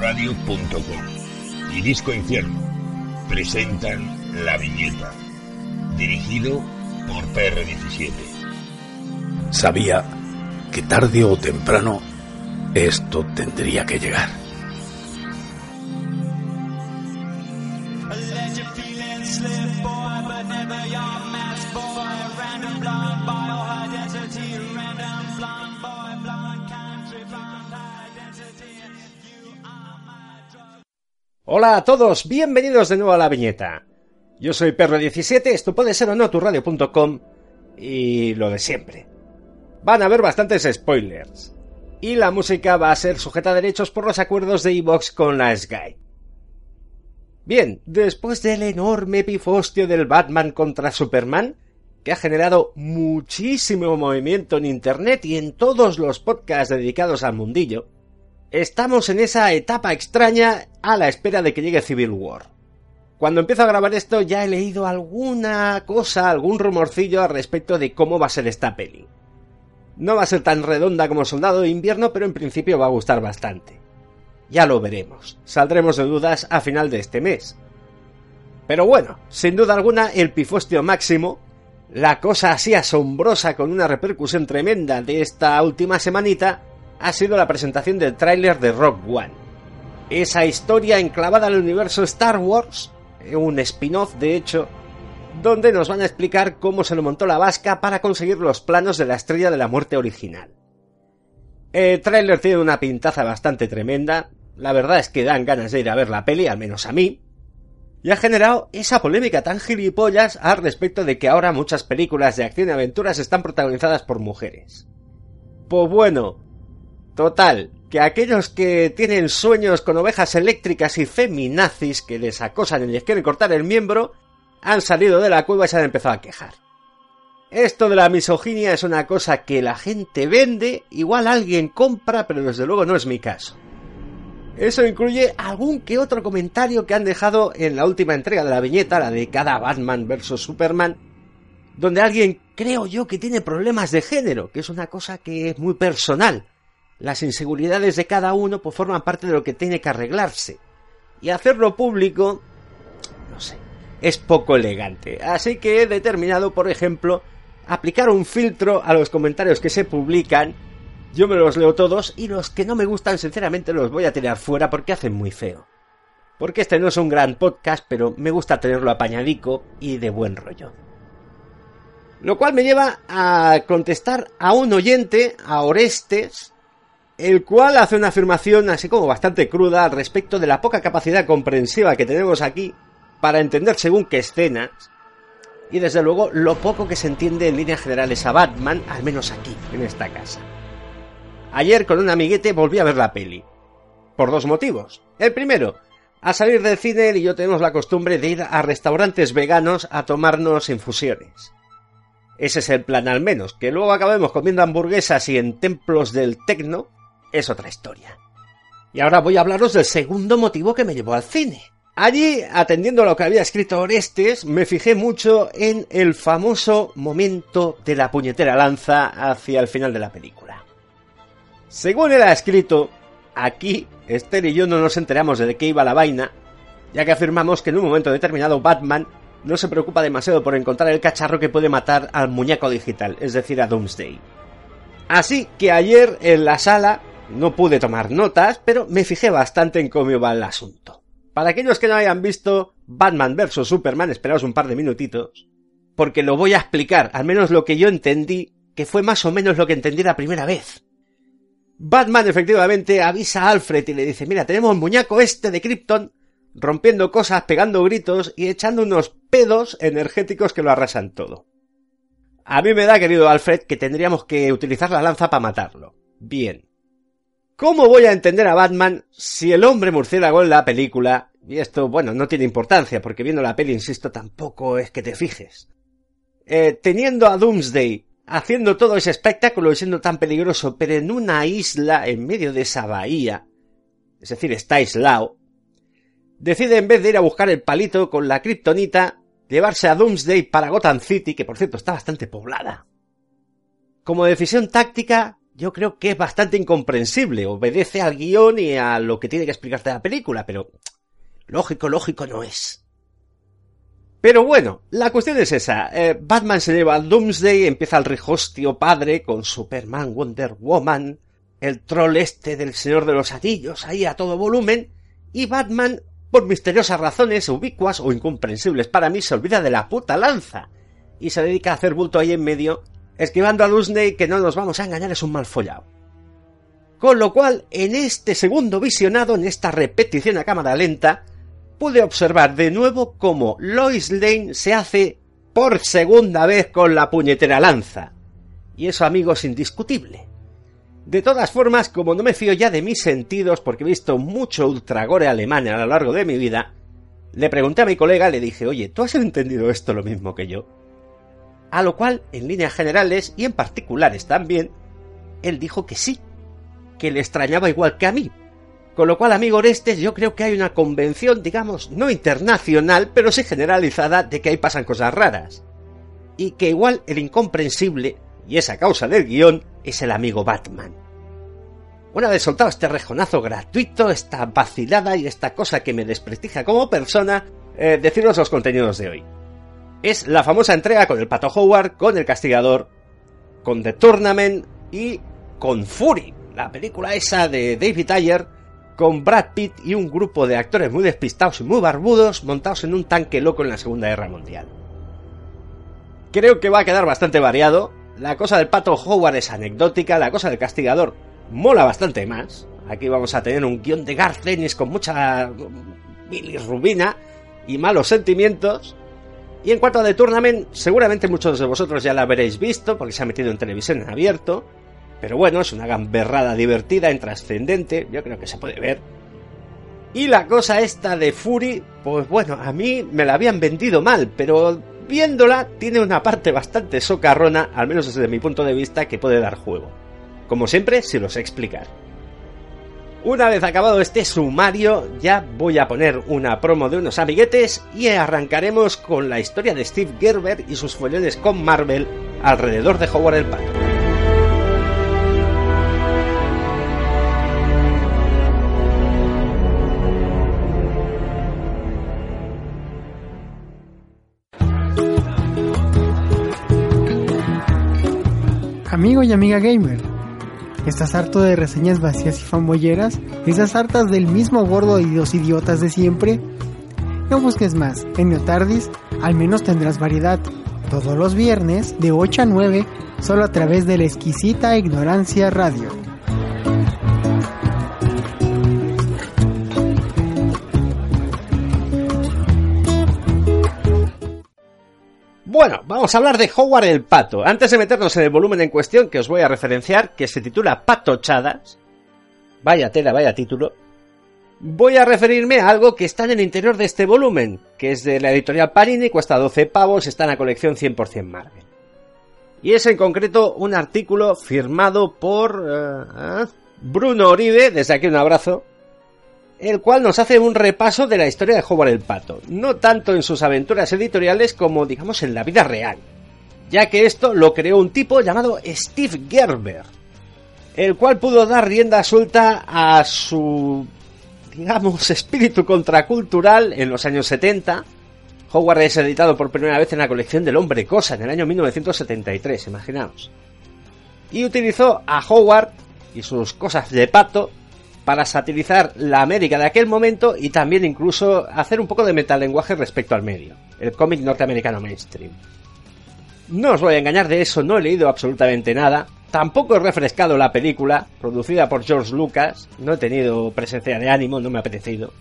Radio.com y Disco Infierno presentan La Viñeta, dirigido por PR17. Sabía que tarde o temprano esto tendría que llegar. Hola a todos, bienvenidos de nuevo a la viñeta. Yo soy Perro17, esto puede ser o no tu radio.com y lo de siempre. Van a haber bastantes spoilers. Y la música va a ser sujeta a derechos por los acuerdos de Evox con la Sky. Bien, después del enorme pifostio del Batman contra Superman, que ha generado muchísimo movimiento en Internet y en todos los podcasts dedicados al mundillo, Estamos en esa etapa extraña a la espera de que llegue Civil War. Cuando empiezo a grabar esto ya he leído alguna cosa, algún rumorcillo al respecto de cómo va a ser esta peli. No va a ser tan redonda como Soldado de Invierno, pero en principio va a gustar bastante. Ya lo veremos. Saldremos de dudas a final de este mes. Pero bueno, sin duda alguna, el pifostio máximo, la cosa así asombrosa con una repercusión tremenda de esta última semanita, ha sido la presentación del tráiler de Rock One. Esa historia enclavada en el universo Star Wars, un spin-off de hecho, donde nos van a explicar cómo se lo montó la vasca para conseguir los planos de la estrella de la muerte original. El tráiler tiene una pintaza bastante tremenda, la verdad es que dan ganas de ir a ver la peli, al menos a mí, y ha generado esa polémica tan gilipollas al respecto de que ahora muchas películas de acción y aventuras están protagonizadas por mujeres. Pues bueno, Total, que aquellos que tienen sueños con ovejas eléctricas y feminazis que les acosan y les quieren cortar el miembro, han salido de la cueva y se han empezado a quejar. Esto de la misoginia es una cosa que la gente vende, igual alguien compra, pero desde luego no es mi caso. Eso incluye algún que otro comentario que han dejado en la última entrega de la viñeta, la de cada Batman vs Superman, donde alguien creo yo que tiene problemas de género, que es una cosa que es muy personal las inseguridades de cada uno pues forman parte de lo que tiene que arreglarse. Y hacerlo público, no sé, es poco elegante. Así que he determinado, por ejemplo, aplicar un filtro a los comentarios que se publican. Yo me los leo todos y los que no me gustan, sinceramente, los voy a tirar fuera porque hacen muy feo. Porque este no es un gran podcast, pero me gusta tenerlo apañadico y de buen rollo. Lo cual me lleva a contestar a un oyente, a Orestes, el cual hace una afirmación así como bastante cruda al respecto de la poca capacidad comprensiva que tenemos aquí para entender según qué escenas, y desde luego lo poco que se entiende en líneas generales a Batman, al menos aquí, en esta casa. Ayer con un amiguete volví a ver la peli. Por dos motivos. El primero, a salir del cine y yo tenemos la costumbre de ir a restaurantes veganos a tomarnos infusiones. Ese es el plan al menos, que luego acabemos comiendo hamburguesas y en templos del tecno, es otra historia. Y ahora voy a hablaros del segundo motivo que me llevó al cine. Allí, atendiendo a lo que había escrito Orestes, me fijé mucho en el famoso momento de la puñetera lanza hacia el final de la película. Según él ha escrito, aquí Esther y yo no nos enteramos de qué iba la vaina, ya que afirmamos que en un momento determinado Batman no se preocupa demasiado por encontrar el cacharro que puede matar al muñeco digital, es decir, a Doomsday. Así que ayer en la sala no pude tomar notas, pero me fijé bastante en cómo iba el asunto. Para aquellos que no hayan visto Batman vs. Superman, esperaos un par de minutitos, porque lo voy a explicar, al menos lo que yo entendí, que fue más o menos lo que entendí la primera vez. Batman efectivamente avisa a Alfred y le dice, mira, tenemos un muñeco este de Krypton rompiendo cosas, pegando gritos y echando unos pedos energéticos que lo arrasan todo. A mí me da, querido Alfred, que tendríamos que utilizar la lanza para matarlo. Bien. ¿Cómo voy a entender a Batman si el hombre murciélago en la película, y esto, bueno, no tiene importancia, porque viendo la peli, insisto, tampoco es que te fijes, eh, teniendo a Doomsday haciendo todo ese espectáculo y siendo tan peligroso, pero en una isla en medio de esa bahía, es decir, está aislado, decide en vez de ir a buscar el palito con la kriptonita, llevarse a Doomsday para Gotham City, que por cierto está bastante poblada. Como decisión táctica, yo creo que es bastante incomprensible. Obedece al guion y a lo que tiene que explicarte la película, pero lógico, lógico no es. Pero bueno, la cuestión es esa. Eh, Batman se lleva al Doomsday, empieza el rejostio padre con Superman, Wonder Woman, el troll este del Señor de los Anillos ahí a todo volumen, y Batman, por misteriosas razones ubicuas o incomprensibles para mí, se olvida de la puta lanza y se dedica a hacer bulto ahí en medio, esquivando a Doomsday que no nos vamos a engañar es un mal follado. Con lo cual, en este segundo visionado, en esta repetición a cámara lenta, pude observar de nuevo cómo Lois Lane se hace por segunda vez con la puñetera lanza. Y eso, amigos, indiscutible. De todas formas, como no me fío ya de mis sentidos porque he visto mucho ultragore alemán a lo largo de mi vida, le pregunté a mi colega, le dije, oye, ¿tú has entendido esto lo mismo que yo? A lo cual, en líneas generales y en particulares también, él dijo que sí, que le extrañaba igual que a mí, con lo cual, amigo Orestes, yo creo que hay una convención, digamos, no internacional, pero sí generalizada, de que ahí pasan cosas raras. Y que igual el incomprensible, y esa causa del guion, es el amigo Batman. Una vez soltado este rejonazo gratuito, esta vacilada y esta cosa que me desprestigia como persona, eh, deciros los contenidos de hoy. Es la famosa entrega con el Pato Howard, con el Castigador, con The Tournament y con Fury, la película esa de David Ayer, con Brad Pitt y un grupo de actores muy despistados y muy barbudos montados en un tanque loco en la Segunda Guerra Mundial. Creo que va a quedar bastante variado. La cosa del pato Howard es anecdótica, la cosa del castigador mola bastante más. Aquí vamos a tener un guion de Garth Ennis con mucha bilirrubina y malos sentimientos. Y en cuanto a The Tournament, seguramente muchos de vosotros ya la habréis visto porque se ha metido en televisión en abierto. Pero bueno, es una gamberrada divertida, intrascendente, yo creo que se puede ver. Y la cosa esta de Fury, pues bueno, a mí me la habían vendido mal, pero viéndola tiene una parte bastante socarrona, al menos desde mi punto de vista, que puede dar juego. Como siempre, si lo sé explicar. Una vez acabado este sumario, ya voy a poner una promo de unos amiguetes y arrancaremos con la historia de Steve Gerber y sus follones con Marvel alrededor de Howard el Pato. Amigo y amiga gamer, ¿estás harto de reseñas vacías y fanboyeras? ¿Estás hartas del mismo gordo y los idiotas de siempre? No busques más, en Neotardis al menos tendrás variedad. Todos los viernes de 8 a 9, solo a través de la exquisita Ignorancia Radio. Bueno, vamos a hablar de Howard el Pato. Antes de meternos en el volumen en cuestión que os voy a referenciar, que se titula Patochadas. Vaya tela, vaya título. Voy a referirme a algo que está en el interior de este volumen, que es de la editorial Panini, cuesta 12 pavos, está en la colección 100% Marvel. Y es en concreto un artículo firmado por uh, Bruno Oribe, desde aquí un abrazo, el cual nos hace un repaso de la historia de Howard el Pato, no tanto en sus aventuras editoriales como digamos en la vida real, ya que esto lo creó un tipo llamado Steve Gerber, el cual pudo dar rienda suelta a su digamos espíritu contracultural en los años 70. Howard es editado por primera vez en la colección del Hombre Cosa en el año 1973, imaginaos. Y utilizó a Howard y sus cosas de pato para satirizar la América de aquel momento y también incluso hacer un poco de metalenguaje respecto al medio, el cómic norteamericano mainstream. No os voy a engañar de eso, no he leído absolutamente nada, tampoco he refrescado la película, producida por George Lucas, no he tenido presencia de ánimo, no me ha apetecido.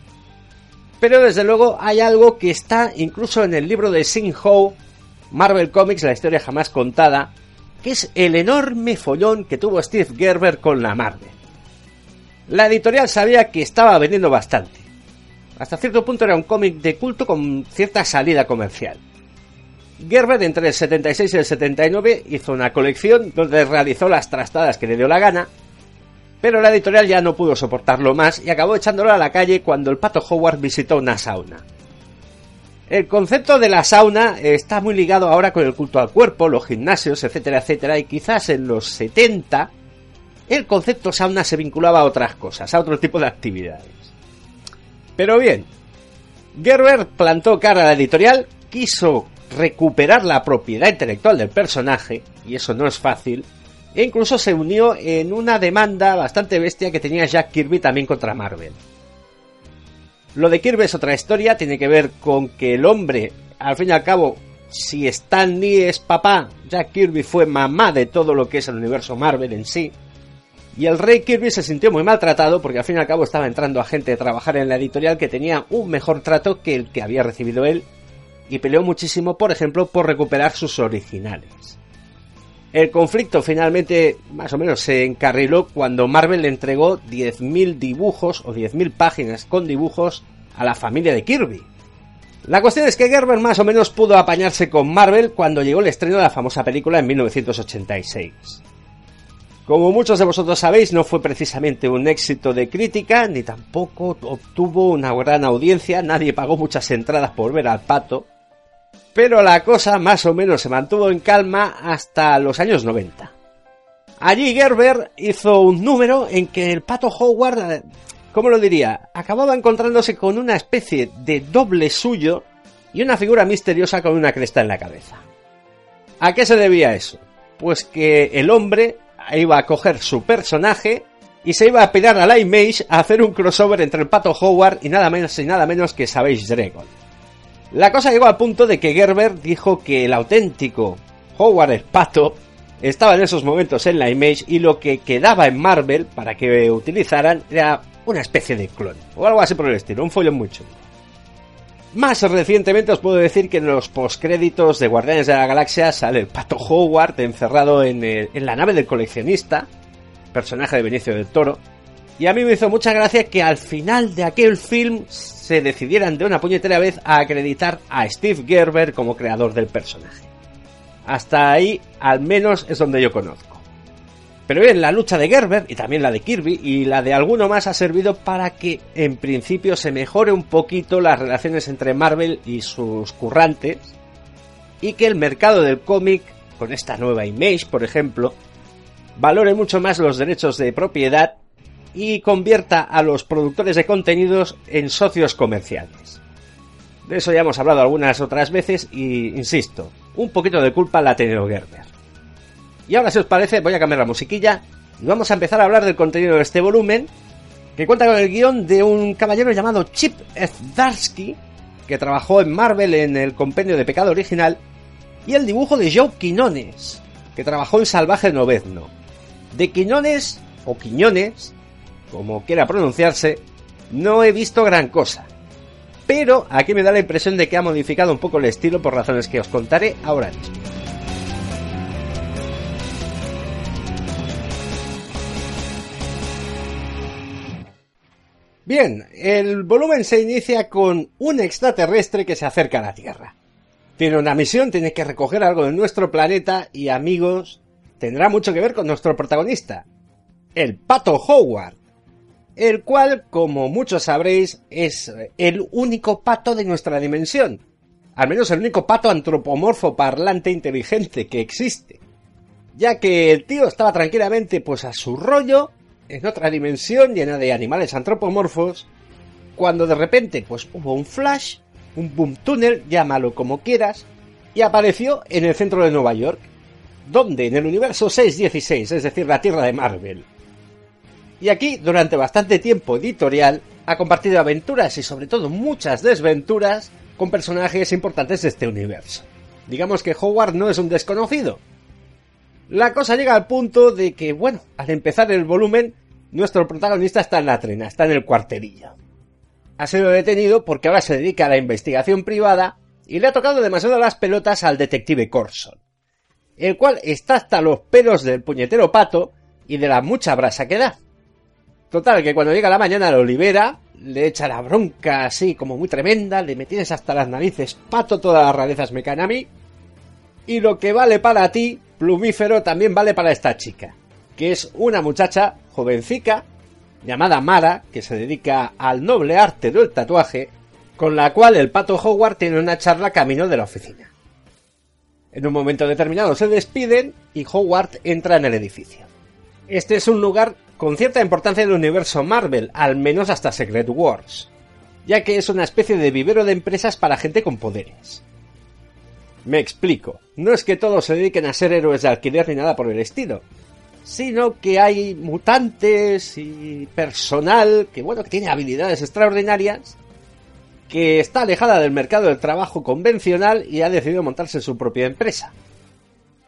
Pero desde luego hay algo que está incluso en el libro de Sing Ho, Marvel Comics, la historia jamás contada, que es el enorme follón que tuvo Steve Gerber con la Marvel. La editorial sabía que estaba vendiendo bastante. Hasta cierto punto era un cómic de culto con cierta salida comercial. Gerber entre el 76 y el 79 hizo una colección donde realizó las trastadas que le dio la gana, pero la editorial ya no pudo soportarlo más y acabó echándolo a la calle cuando el pato Howard visitó una sauna. El concepto de la sauna está muy ligado ahora con el culto al cuerpo, los gimnasios, etcétera, etcétera, y quizás en los 70 el concepto sauna se vinculaba a otras cosas, a otro tipo de actividades. Pero bien, Gerber plantó cara a la editorial, quiso recuperar la propiedad intelectual del personaje, y eso no es fácil, e incluso se unió en una demanda bastante bestia que tenía Jack Kirby también contra Marvel. Lo de Kirby es otra historia, tiene que ver con que el hombre, al fin y al cabo, si Stan Lee es papá, Jack Kirby fue mamá de todo lo que es el universo Marvel en sí. Y el rey Kirby se sintió muy maltratado porque al fin y al cabo estaba entrando a gente a trabajar en la editorial que tenía un mejor trato que el que había recibido él y peleó muchísimo, por ejemplo, por recuperar sus originales. El conflicto finalmente más o menos se encarriló cuando Marvel le entregó 10.000 dibujos o 10.000 páginas con dibujos a la familia de Kirby. La cuestión es que Gerber más o menos pudo apañarse con Marvel cuando llegó el estreno de la famosa película en 1986. Como muchos de vosotros sabéis, no fue precisamente un éxito de crítica, ni tampoco obtuvo una gran audiencia, nadie pagó muchas entradas por ver al pato, pero la cosa más o menos se mantuvo en calma hasta los años 90. Allí Gerber hizo un número en que el pato Howard, ¿cómo lo diría? Acababa encontrándose con una especie de doble suyo y una figura misteriosa con una cresta en la cabeza. ¿A qué se debía eso? Pues que el hombre iba a coger su personaje y se iba a pirar a la Image a hacer un crossover entre el pato Howard y nada menos y nada menos que Savage Dragon. La cosa llegó al punto de que Gerber dijo que el auténtico Howard el Pato estaba en esos momentos en la Image y lo que quedaba en Marvel para que utilizaran era una especie de clon o algo así por el estilo, un follón mucho. Más recientemente os puedo decir que en los postcréditos de Guardianes de la Galaxia sale el Pato Howard encerrado en, en la nave del coleccionista, personaje de Benicio del Toro, y a mí me hizo mucha gracia que al final de aquel film se decidieran de una puñetera vez a acreditar a Steve Gerber como creador del personaje. Hasta ahí, al menos, es donde yo conozco. Pero bien, la lucha de Gerber y también la de Kirby y la de alguno más ha servido para que en principio se mejore un poquito las relaciones entre Marvel y sus currantes y que el mercado del cómic, con esta nueva Image, por ejemplo, valore mucho más los derechos de propiedad y convierta a los productores de contenidos en socios comerciales. De eso ya hemos hablado algunas otras veces y, insisto, un poquito de culpa la ha tenido Gerber. Y ahora, si os parece, voy a cambiar la musiquilla y vamos a empezar a hablar del contenido de este volumen, que cuenta con el guion de un caballero llamado Chip Zdarsky, que trabajó en Marvel en el compendio de Pecado Original, y el dibujo de Joe Quinones, que trabajó en Salvaje Novezno. De Quinones, o Quiñones, como quiera pronunciarse, no he visto gran cosa. Pero aquí me da la impresión de que ha modificado un poco el estilo por razones que os contaré ahora mismo. Bien, el volumen se inicia con un extraterrestre que se acerca a la Tierra. Tiene una misión, tiene que recoger algo de nuestro planeta y amigos, tendrá mucho que ver con nuestro protagonista, el Pato Howard, el cual, como muchos sabréis, es el único pato de nuestra dimensión. Al menos el único pato antropomorfo parlante inteligente que existe. Ya que el tío estaba tranquilamente pues a su rollo, en otra dimensión llena de animales antropomorfos, cuando de repente pues hubo un flash, un boom tunnel, llámalo como quieras, y apareció en el centro de Nueva York, donde en el universo 616, es decir, la Tierra de Marvel. Y aquí, durante bastante tiempo editorial, ha compartido aventuras y sobre todo muchas desventuras con personajes importantes de este universo. Digamos que Howard no es un desconocido. La cosa llega al punto de que, bueno, al empezar el volumen, nuestro protagonista está en la trena, está en el cuartelillo. Ha sido detenido porque ahora se dedica a la investigación privada y le ha tocado demasiado las pelotas al detective Corson, el cual está hasta los pelos del puñetero pato y de la mucha brasa que da. Total, que cuando llega la mañana lo libera, le echa la bronca así como muy tremenda, le metienes hasta las narices, pato, todas las rarezas me caen a mí. Y lo que vale para ti, plumífero, también vale para esta chica, que es una muchacha jovencica, llamada Mara, que se dedica al noble arte del tatuaje, con la cual el pato Howard tiene una charla camino de la oficina. En un momento determinado se despiden y Howard entra en el edificio. Este es un lugar con cierta importancia en el universo Marvel, al menos hasta Secret Wars, ya que es una especie de vivero de empresas para gente con poderes. Me explico, no es que todos se dediquen a ser héroes de alquiler ni nada por el estilo, sino que hay mutantes y personal que bueno, que tiene habilidades extraordinarias, que está alejada del mercado del trabajo convencional y ha decidido montarse su propia empresa.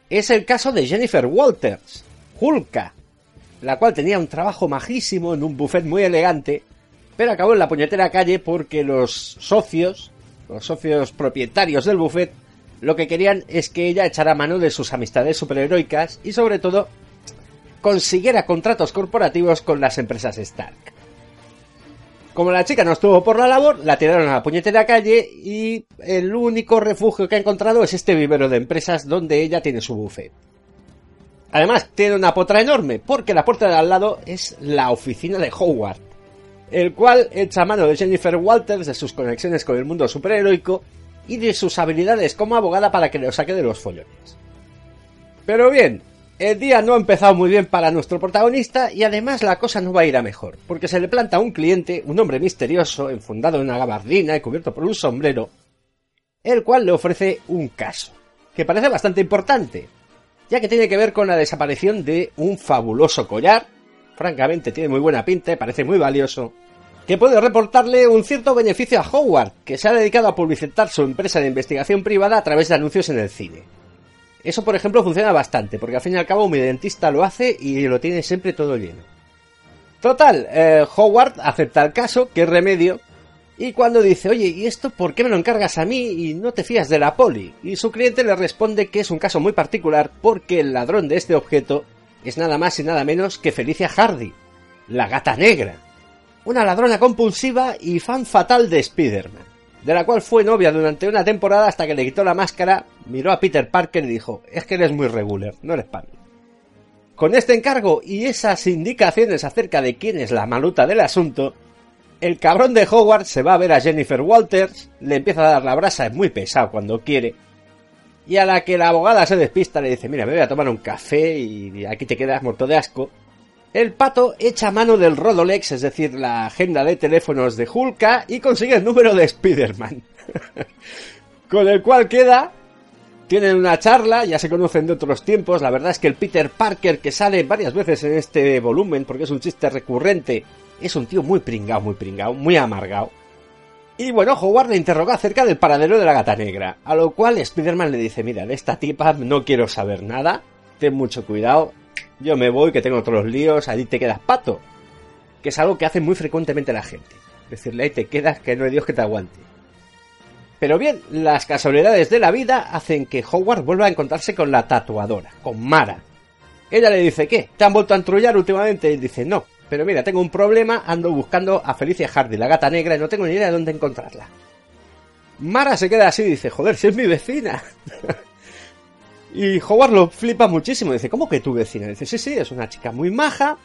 Es el caso de Jennifer Walters, Hulka, la cual tenía un trabajo majísimo en un buffet muy elegante, pero acabó en la puñetera calle porque los socios, los socios propietarios del buffet, lo que querían es que ella echara mano de sus amistades superheroicas y sobre todo consiguiera contratos corporativos con las empresas Stark. Como la chica no estuvo por la labor, la tiraron a la puñetera calle y el único refugio que ha encontrado es este vivero de empresas donde ella tiene su buffet. Además, tiene una potra enorme, porque la puerta de al lado es la oficina de Howard, el cual echa mano de Jennifer Walters, de sus conexiones con el mundo superheroico y de sus habilidades como abogada para que lo saque de los follones. Pero bien, el día no ha empezado muy bien para nuestro protagonista y además la cosa no va a ir a mejor, porque se le planta a un cliente, un hombre misterioso, enfundado en una gabardina y cubierto por un sombrero, el cual le ofrece un caso, que parece bastante importante, ya que tiene que ver con la desaparición de un fabuloso collar, francamente tiene muy buena pinta y parece muy valioso, que puede reportarle un cierto beneficio a Howard, que se ha dedicado a publicitar su empresa de investigación privada a través de anuncios en el cine. Eso, por ejemplo, funciona bastante, porque al fin y al cabo mi dentista lo hace y lo tiene siempre todo lleno. Total, eh, Howard acepta el caso, que es remedio, y cuando dice, oye, ¿y esto por qué me lo encargas a mí y no te fías de la poli? Y su cliente le responde que es un caso muy particular porque el ladrón de este objeto es nada más y nada menos que Felicia Hardy, la gata negra, una ladrona compulsiva y fan fatal de Spider-Man de la cual fue novia durante una temporada hasta que le quitó la máscara, miró a Peter Parker y dijo, es que eres muy regular, no eres mí. Con este encargo y esas indicaciones acerca de quién es la maluta del asunto, el cabrón de Howard se va a ver a Jennifer Walters, le empieza a dar la brasa, es muy pesado cuando quiere, y a la que la abogada se despista le dice, mira, me voy a tomar un café y aquí te quedas muerto de asco, el pato echa mano del Rodolex, es decir, la agenda de teléfonos de Hulka, y consigue el número de Spider-Man. Con el cual queda. Tienen una charla, ya se conocen de otros tiempos. La verdad es que el Peter Parker, que sale varias veces en este volumen, porque es un chiste recurrente, es un tío muy pringao, muy pringao, muy amargado. Y bueno, Howard le interroga acerca del paradero de la gata negra, a lo cual Spider-Man le dice, mira, de esta tipa no quiero saber nada, ten mucho cuidado, yo me voy, que tengo otros líos, allí te quedas pato. Que es algo que hace muy frecuentemente la gente. Decirle, ahí te quedas, que no hay Dios que te aguante. Pero bien, las casualidades de la vida hacen que Howard vuelva a encontrarse con la tatuadora, con Mara. Ella le dice, ¿qué? ¿Te han vuelto a entrullar últimamente? Y dice, no, pero mira, tengo un problema, ando buscando a Felicia Hardy, la gata negra, y no tengo ni idea de dónde encontrarla. Mara se queda así y dice, joder, si es mi vecina. Y Howard lo flipa muchísimo. Dice, ¿cómo que tu vecina? Dice, sí, sí, es una chica muy maja.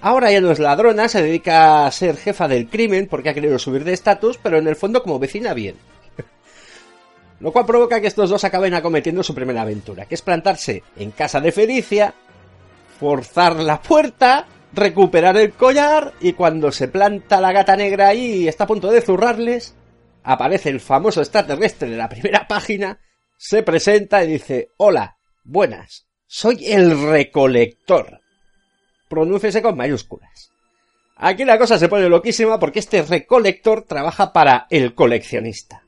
Ahora ya no es ladrona, se dedica a ser jefa del crimen porque ha querido subir de estatus, pero en el fondo como vecina bien. Lo cual provoca que estos dos acaben acometiendo su primera aventura, que es plantarse en casa de Felicia, forzar la puerta, recuperar el collar y cuando se planta la gata negra ahí y está a punto de zurrarles, aparece el famoso extraterrestre de la primera página se presenta y dice, hola, buenas, soy el recolector. Pronúcese con mayúsculas. Aquí la cosa se pone loquísima porque este recolector trabaja para el coleccionista.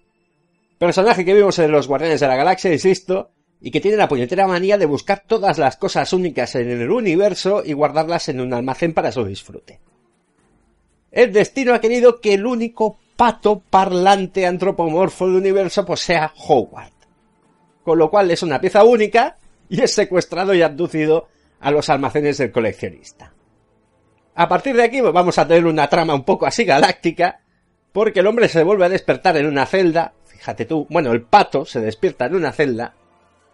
Personaje que vimos en los Guardianes de la Galaxia, insisto, y que tiene la puñetera manía de buscar todas las cosas únicas en el universo y guardarlas en un almacén para su disfrute. El destino ha querido que el único pato parlante antropomorfo del universo pues sea Howard con lo cual es una pieza única y es secuestrado y abducido a los almacenes del coleccionista. A partir de aquí pues, vamos a tener una trama un poco así galáctica, porque el hombre se vuelve a despertar en una celda, fíjate tú, bueno, el pato se despierta en una celda,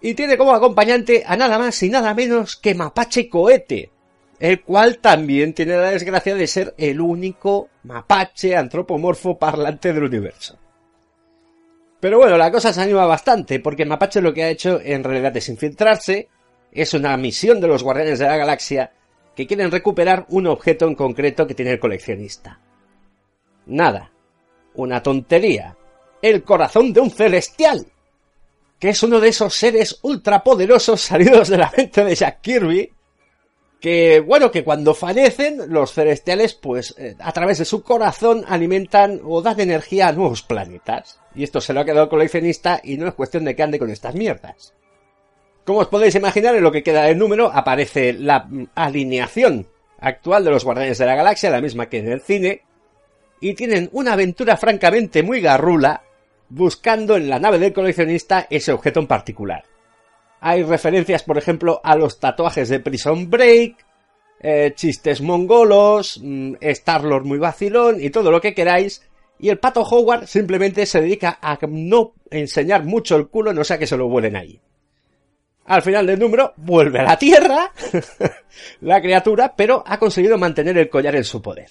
y tiene como acompañante a nada más y nada menos que Mapache Cohete, el cual también tiene la desgracia de ser el único mapache antropomorfo parlante del universo. Pero bueno, la cosa se anima bastante, porque Mapache lo que ha hecho en realidad es infiltrarse, es una misión de los Guardianes de la Galaxia, que quieren recuperar un objeto en concreto que tiene el coleccionista. Nada. Una tontería. El corazón de un celestial. Que es uno de esos seres ultrapoderosos salidos de la mente de Jack Kirby. Que, bueno, que cuando fallecen, los celestiales, pues, eh, a través de su corazón alimentan o dan energía a nuevos planetas. Y esto se lo ha quedado el coleccionista y no es cuestión de que ande con estas mierdas. Como os podéis imaginar, en lo que queda del número aparece la alineación actual de los Guardianes de la Galaxia, la misma que en el cine, y tienen una aventura francamente muy garrula buscando en la nave del coleccionista ese objeto en particular. Hay referencias, por ejemplo, a los tatuajes de Prison Break, eh, chistes mongolos, mm, Star-Lord muy vacilón y todo lo que queráis, y el pato Howard simplemente se dedica a no enseñar mucho el culo, no sea que se lo vuelen ahí. Al final del número vuelve a la Tierra la criatura, pero ha conseguido mantener el collar en su poder.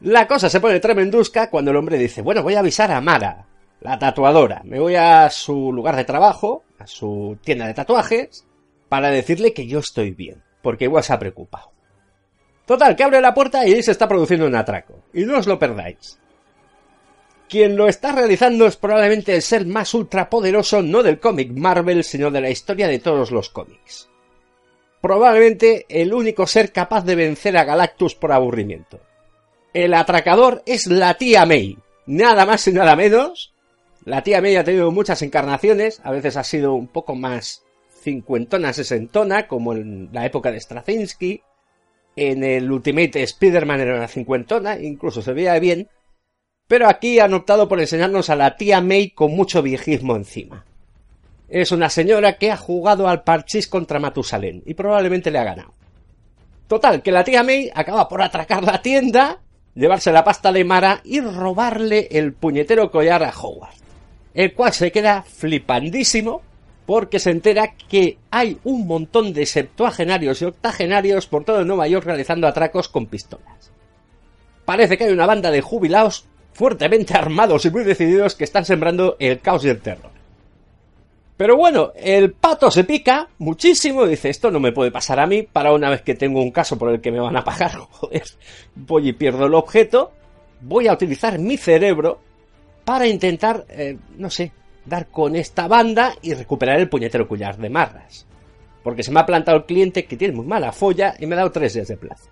La cosa se pone tremendusca cuando el hombre dice, bueno, voy a avisar a Mara, la tatuadora. Me voy a su lugar de trabajo, a su tienda de tatuajes, para decirle que yo estoy bien, porque igual se ha preocupado. Total, que abre la puerta y se está produciendo un atraco. Y no os lo perdáis. Quien lo está realizando es probablemente el ser más ultrapoderoso no del cómic Marvel, sino de la historia de todos los cómics. Probablemente el único ser capaz de vencer a Galactus por aburrimiento. El atracador es la tía May, nada más y nada menos. La tía May ha tenido muchas encarnaciones, a veces ha sido un poco más cincuentona, sesentona, como en la época de Straczynski. En el Ultimate Spider-Man era una cincuentona, incluso se veía bien, pero aquí han optado por enseñarnos a la tía May con mucho viejismo encima. Es una señora que ha jugado al parchís contra Matusalén y probablemente le ha ganado. Total, que la tía May acaba por atracar la tienda, llevarse la pasta de Mara y robarle el puñetero collar a Howard. El cual se queda flipandísimo porque se entera que hay un montón de septuagenarios y octogenarios por todo Nueva York realizando atracos con pistolas. Parece que hay una banda de jubilados fuertemente armados y muy decididos que están sembrando el caos y el terror. Pero bueno, el pato se pica muchísimo dice, esto no me puede pasar a mí para una vez que tengo un caso por el que me van a pagar, joder, voy y pierdo el objeto, voy a utilizar mi cerebro para intentar, eh, no sé, dar con esta banda y recuperar el puñetero collar de marras. Porque se me ha plantado el cliente que tiene muy mala folla y me ha dado tres días de plazo.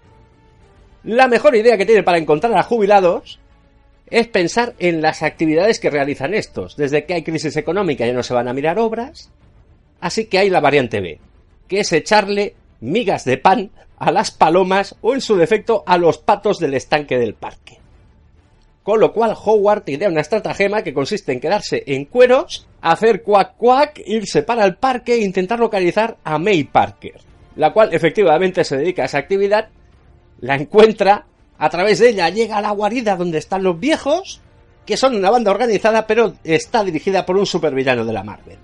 La mejor idea que tiene para encontrar a jubilados es pensar en las actividades que realizan estos. Desde que hay crisis económica ya no se van a mirar obras, así que hay la variante B, que es echarle migas de pan a las palomas o en su defecto a los patos del estanque del parque. Con lo cual Howard idea una estratagema que consiste en quedarse en cueros, hacer cuac cuac, irse para el parque e intentar localizar a May Parker, la cual efectivamente se dedica a esa actividad, la encuentra, a través de ella llega a la guarida donde están los viejos, que son una banda organizada, pero está dirigida por un supervillano de la Marvel.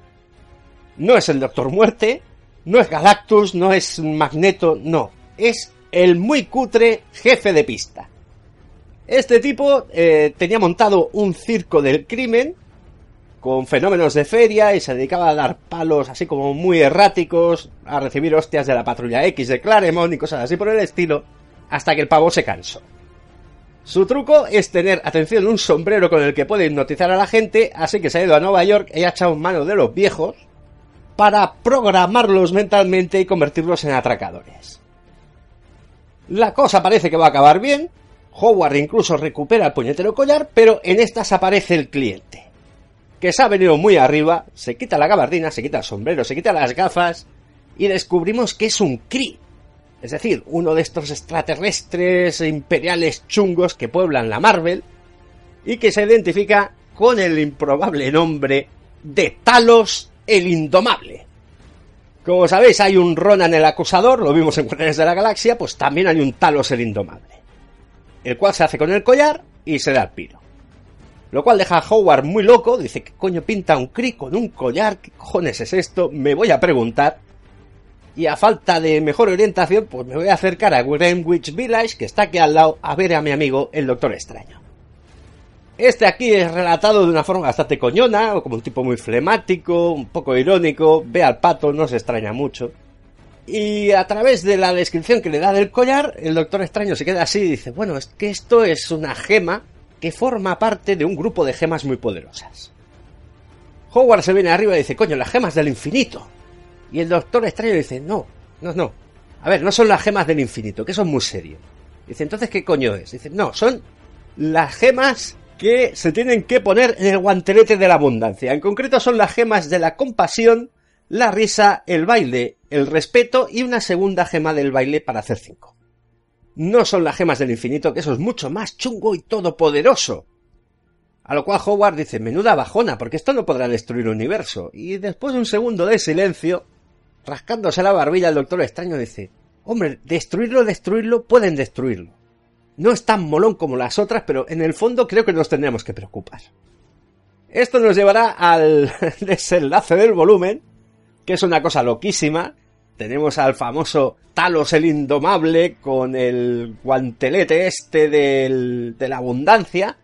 No es el Doctor Muerte, no es Galactus, no es Magneto, no. Es el muy cutre jefe de pista. Este tipo eh, tenía montado un circo del crimen con fenómenos de feria y se dedicaba a dar palos así como muy erráticos, a recibir hostias de la patrulla X de Claremont y cosas así por el estilo hasta que el pavo se cansó. Su truco es tener, atención, un sombrero con el que puede hipnotizar a la gente, así que se ha ido a Nueva York y ha echado mano de los viejos para programarlos mentalmente y convertirlos en atracadores. La cosa parece que va a acabar bien, Howard incluso recupera el puñetero collar, pero en estas aparece el cliente, que se ha venido muy arriba, se quita la gabardina, se quita el sombrero, se quita las gafas, y descubrimos que es un Kree, es decir, uno de estos extraterrestres imperiales chungos que pueblan la Marvel y que se identifica con el improbable nombre de Talos el Indomable. Como sabéis, hay un Ronan el Acusador, lo vimos en Guardianes de la Galaxia, pues también hay un Talos el Indomable. El cual se hace con el collar y se da el piro. Lo cual deja a Howard muy loco, dice, ¿qué coño pinta un Kree con un collar? ¿Qué cojones es esto? Me voy a preguntar y a falta de mejor orientación, pues me voy a acercar a Greenwich Village, que está aquí al lado, a ver a mi amigo el Doctor Extraño. Este aquí es relatado de una forma bastante coñona, o como un tipo muy flemático, un poco irónico, ve al pato, no se extraña mucho. Y a través de la descripción que le da del collar, el doctor extraño se queda así y dice, bueno, es que esto es una gema que forma parte de un grupo de gemas muy poderosas. Howard se viene arriba y dice, coño, las gemas del infinito. Y el doctor extraño dice, no, no, no. A ver, no son las gemas del infinito, que son muy serios. Dice, entonces, ¿qué coño es? Dice, no, son las gemas que se tienen que poner en el guantelete de la abundancia. En concreto son las gemas de la compasión, la risa, el baile, el respeto y una segunda gema del baile para hacer cinco. No son las gemas del infinito, que eso es mucho más chungo y todopoderoso. A lo cual Howard dice, menuda bajona, porque esto no podrá destruir el universo. Y después de un segundo de silencio, rascándose la barbilla, el doctor extraño dice, hombre, destruirlo, destruirlo, pueden destruirlo. No es tan molón como las otras, pero en el fondo creo que nos tendríamos que preocupar. Esto nos llevará al desenlace del volumen, que es una cosa loquísima. Tenemos al famoso Talos el Indomable con el guantelete este de la abundancia,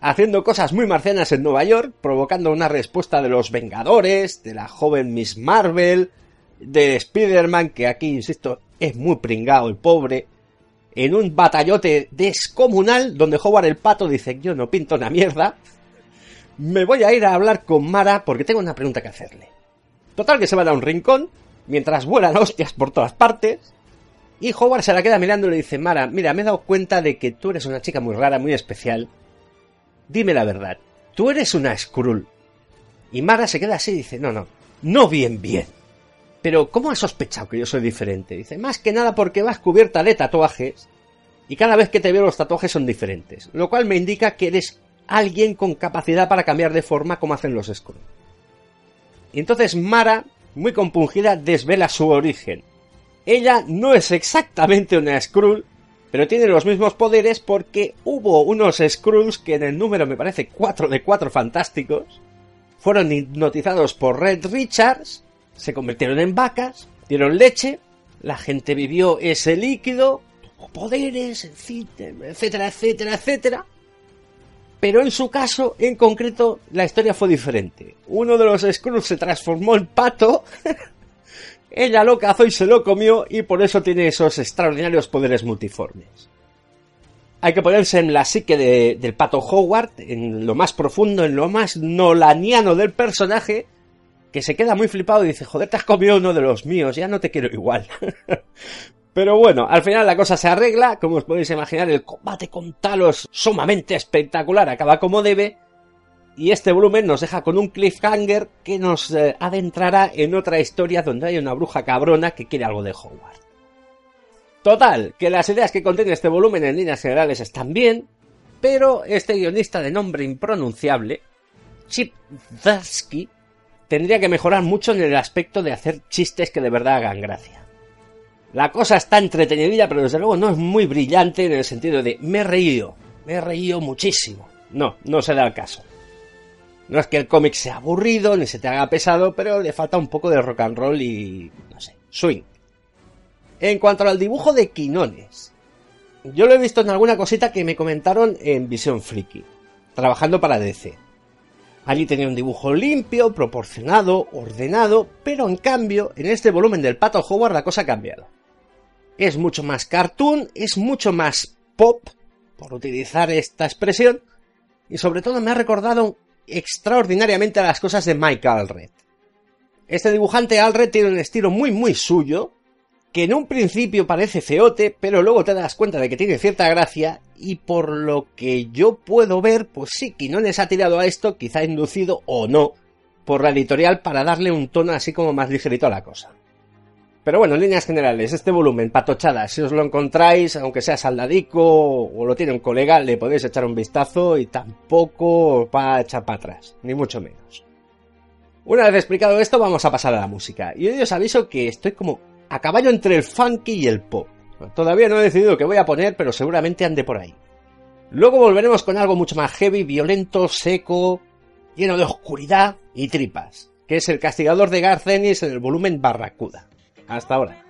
haciendo cosas muy marcianas en Nueva York, provocando una respuesta de los Vengadores, de la joven Miss Marvel, de Spider-Man, que aquí, insisto, es muy pringado el pobre, en un batallote descomunal donde Howard el Pato dice, yo no pinto una mierda, me voy a ir a hablar con Mara porque tengo una pregunta que hacerle. Total que se va a un rincón, mientras vuelan hostias por todas partes, y Howard se la queda mirando y le dice, Mara, mira, me he dado cuenta de que tú eres una chica muy rara, muy especial, dime la verdad, tú eres una Skrull. Y Mara se queda así y dice, no, no, no bien, bien. Pero, ¿cómo has sospechado que yo soy diferente? Dice, más que nada porque vas cubierta de tatuajes y cada vez que te veo los tatuajes son diferentes, lo cual me indica que eres alguien con capacidad para cambiar de forma como hacen los Skrull. Y entonces Mara, muy compungida, desvela su origen. Ella no es exactamente una Skrull, pero tiene los mismos poderes porque hubo unos Skrulls que en el número me parece 4 de 4 fantásticos, fueron hipnotizados por Red Richards, se convirtieron en vacas, dieron leche, la gente vivió ese líquido, tuvo poderes, etcétera, etcétera, etcétera. Pero en su caso, en concreto, la historia fue diferente. Uno de los Skrulls se transformó en pato, ella lo cazó y se lo comió, y por eso tiene esos extraordinarios poderes multiformes. Hay que ponerse en la psique del pato Howard, en lo más profundo, en lo más nolaniano del personaje, que se queda muy flipado y dice, joder, te has comido uno de los míos, ya no te quiero igual. Pero bueno, al final la cosa se arregla, como os podéis imaginar, el combate con Talos sumamente espectacular acaba como debe, y este volumen nos deja con un cliffhanger que nos eh, adentrará en otra historia donde hay una bruja cabrona que quiere algo de Howard. Total, que las ideas que contiene este volumen en líneas generales están bien, pero este guionista de nombre impronunciable, Chip Darsky, tendría que mejorar mucho en el aspecto de hacer chistes que de verdad hagan gracia. La cosa está entretenidilla, pero desde luego no es muy brillante en el sentido de me he reído, me he reído muchísimo. No, no se da el caso. No es que el cómic sea aburrido ni se te haga pesado, pero le falta un poco de rock and roll y, no sé, swing. En cuanto al dibujo de Quinones, yo lo he visto en alguna cosita que me comentaron en Visión Freaky, trabajando para DC. Allí tenía un dibujo limpio, proporcionado, ordenado, pero en cambio, en este volumen del Pato Howard la cosa ha cambiado. Es mucho más cartoon, es mucho más pop, por utilizar esta expresión, y sobre todo me ha recordado extraordinariamente a las cosas de Mike Alred. Este dibujante Alred tiene un estilo muy muy suyo, que en un principio parece feote, pero luego te das cuenta de que tiene cierta gracia y por lo que yo puedo ver, pues sí, Quinones ha tirado a esto, quizá inducido o no, por la editorial para darle un tono así como más ligerito a la cosa. Pero bueno, en líneas generales, este volumen, patochada, si os lo encontráis, aunque sea saldadico o lo tiene un colega, le podéis echar un vistazo y tampoco va a echar para atrás, ni mucho menos. Una vez explicado esto, vamos a pasar a la música. Y hoy os aviso que estoy como a caballo entre el funky y el pop. Todavía no he decidido qué voy a poner, pero seguramente ande por ahí. Luego volveremos con algo mucho más heavy, violento, seco, lleno de oscuridad y tripas, que es el castigador de Garcenis en el volumen Barracuda. Hasta ahora.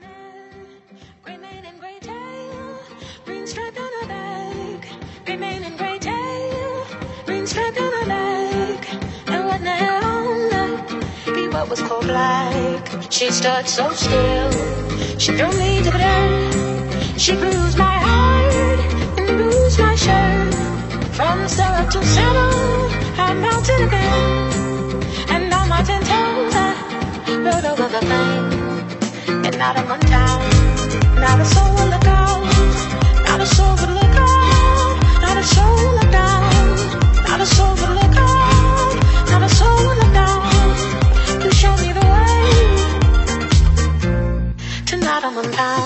Was cold like. She stood so still. She threw me to the dirt. She bruised my heart and bruised my shirt. From cellar to cellar, I mounted again. And on my ten toes, I rode over the plain. And not a one town, not a soul will look out. Not a soul would look out. Not a soul will look out. Not a soul would look out. To not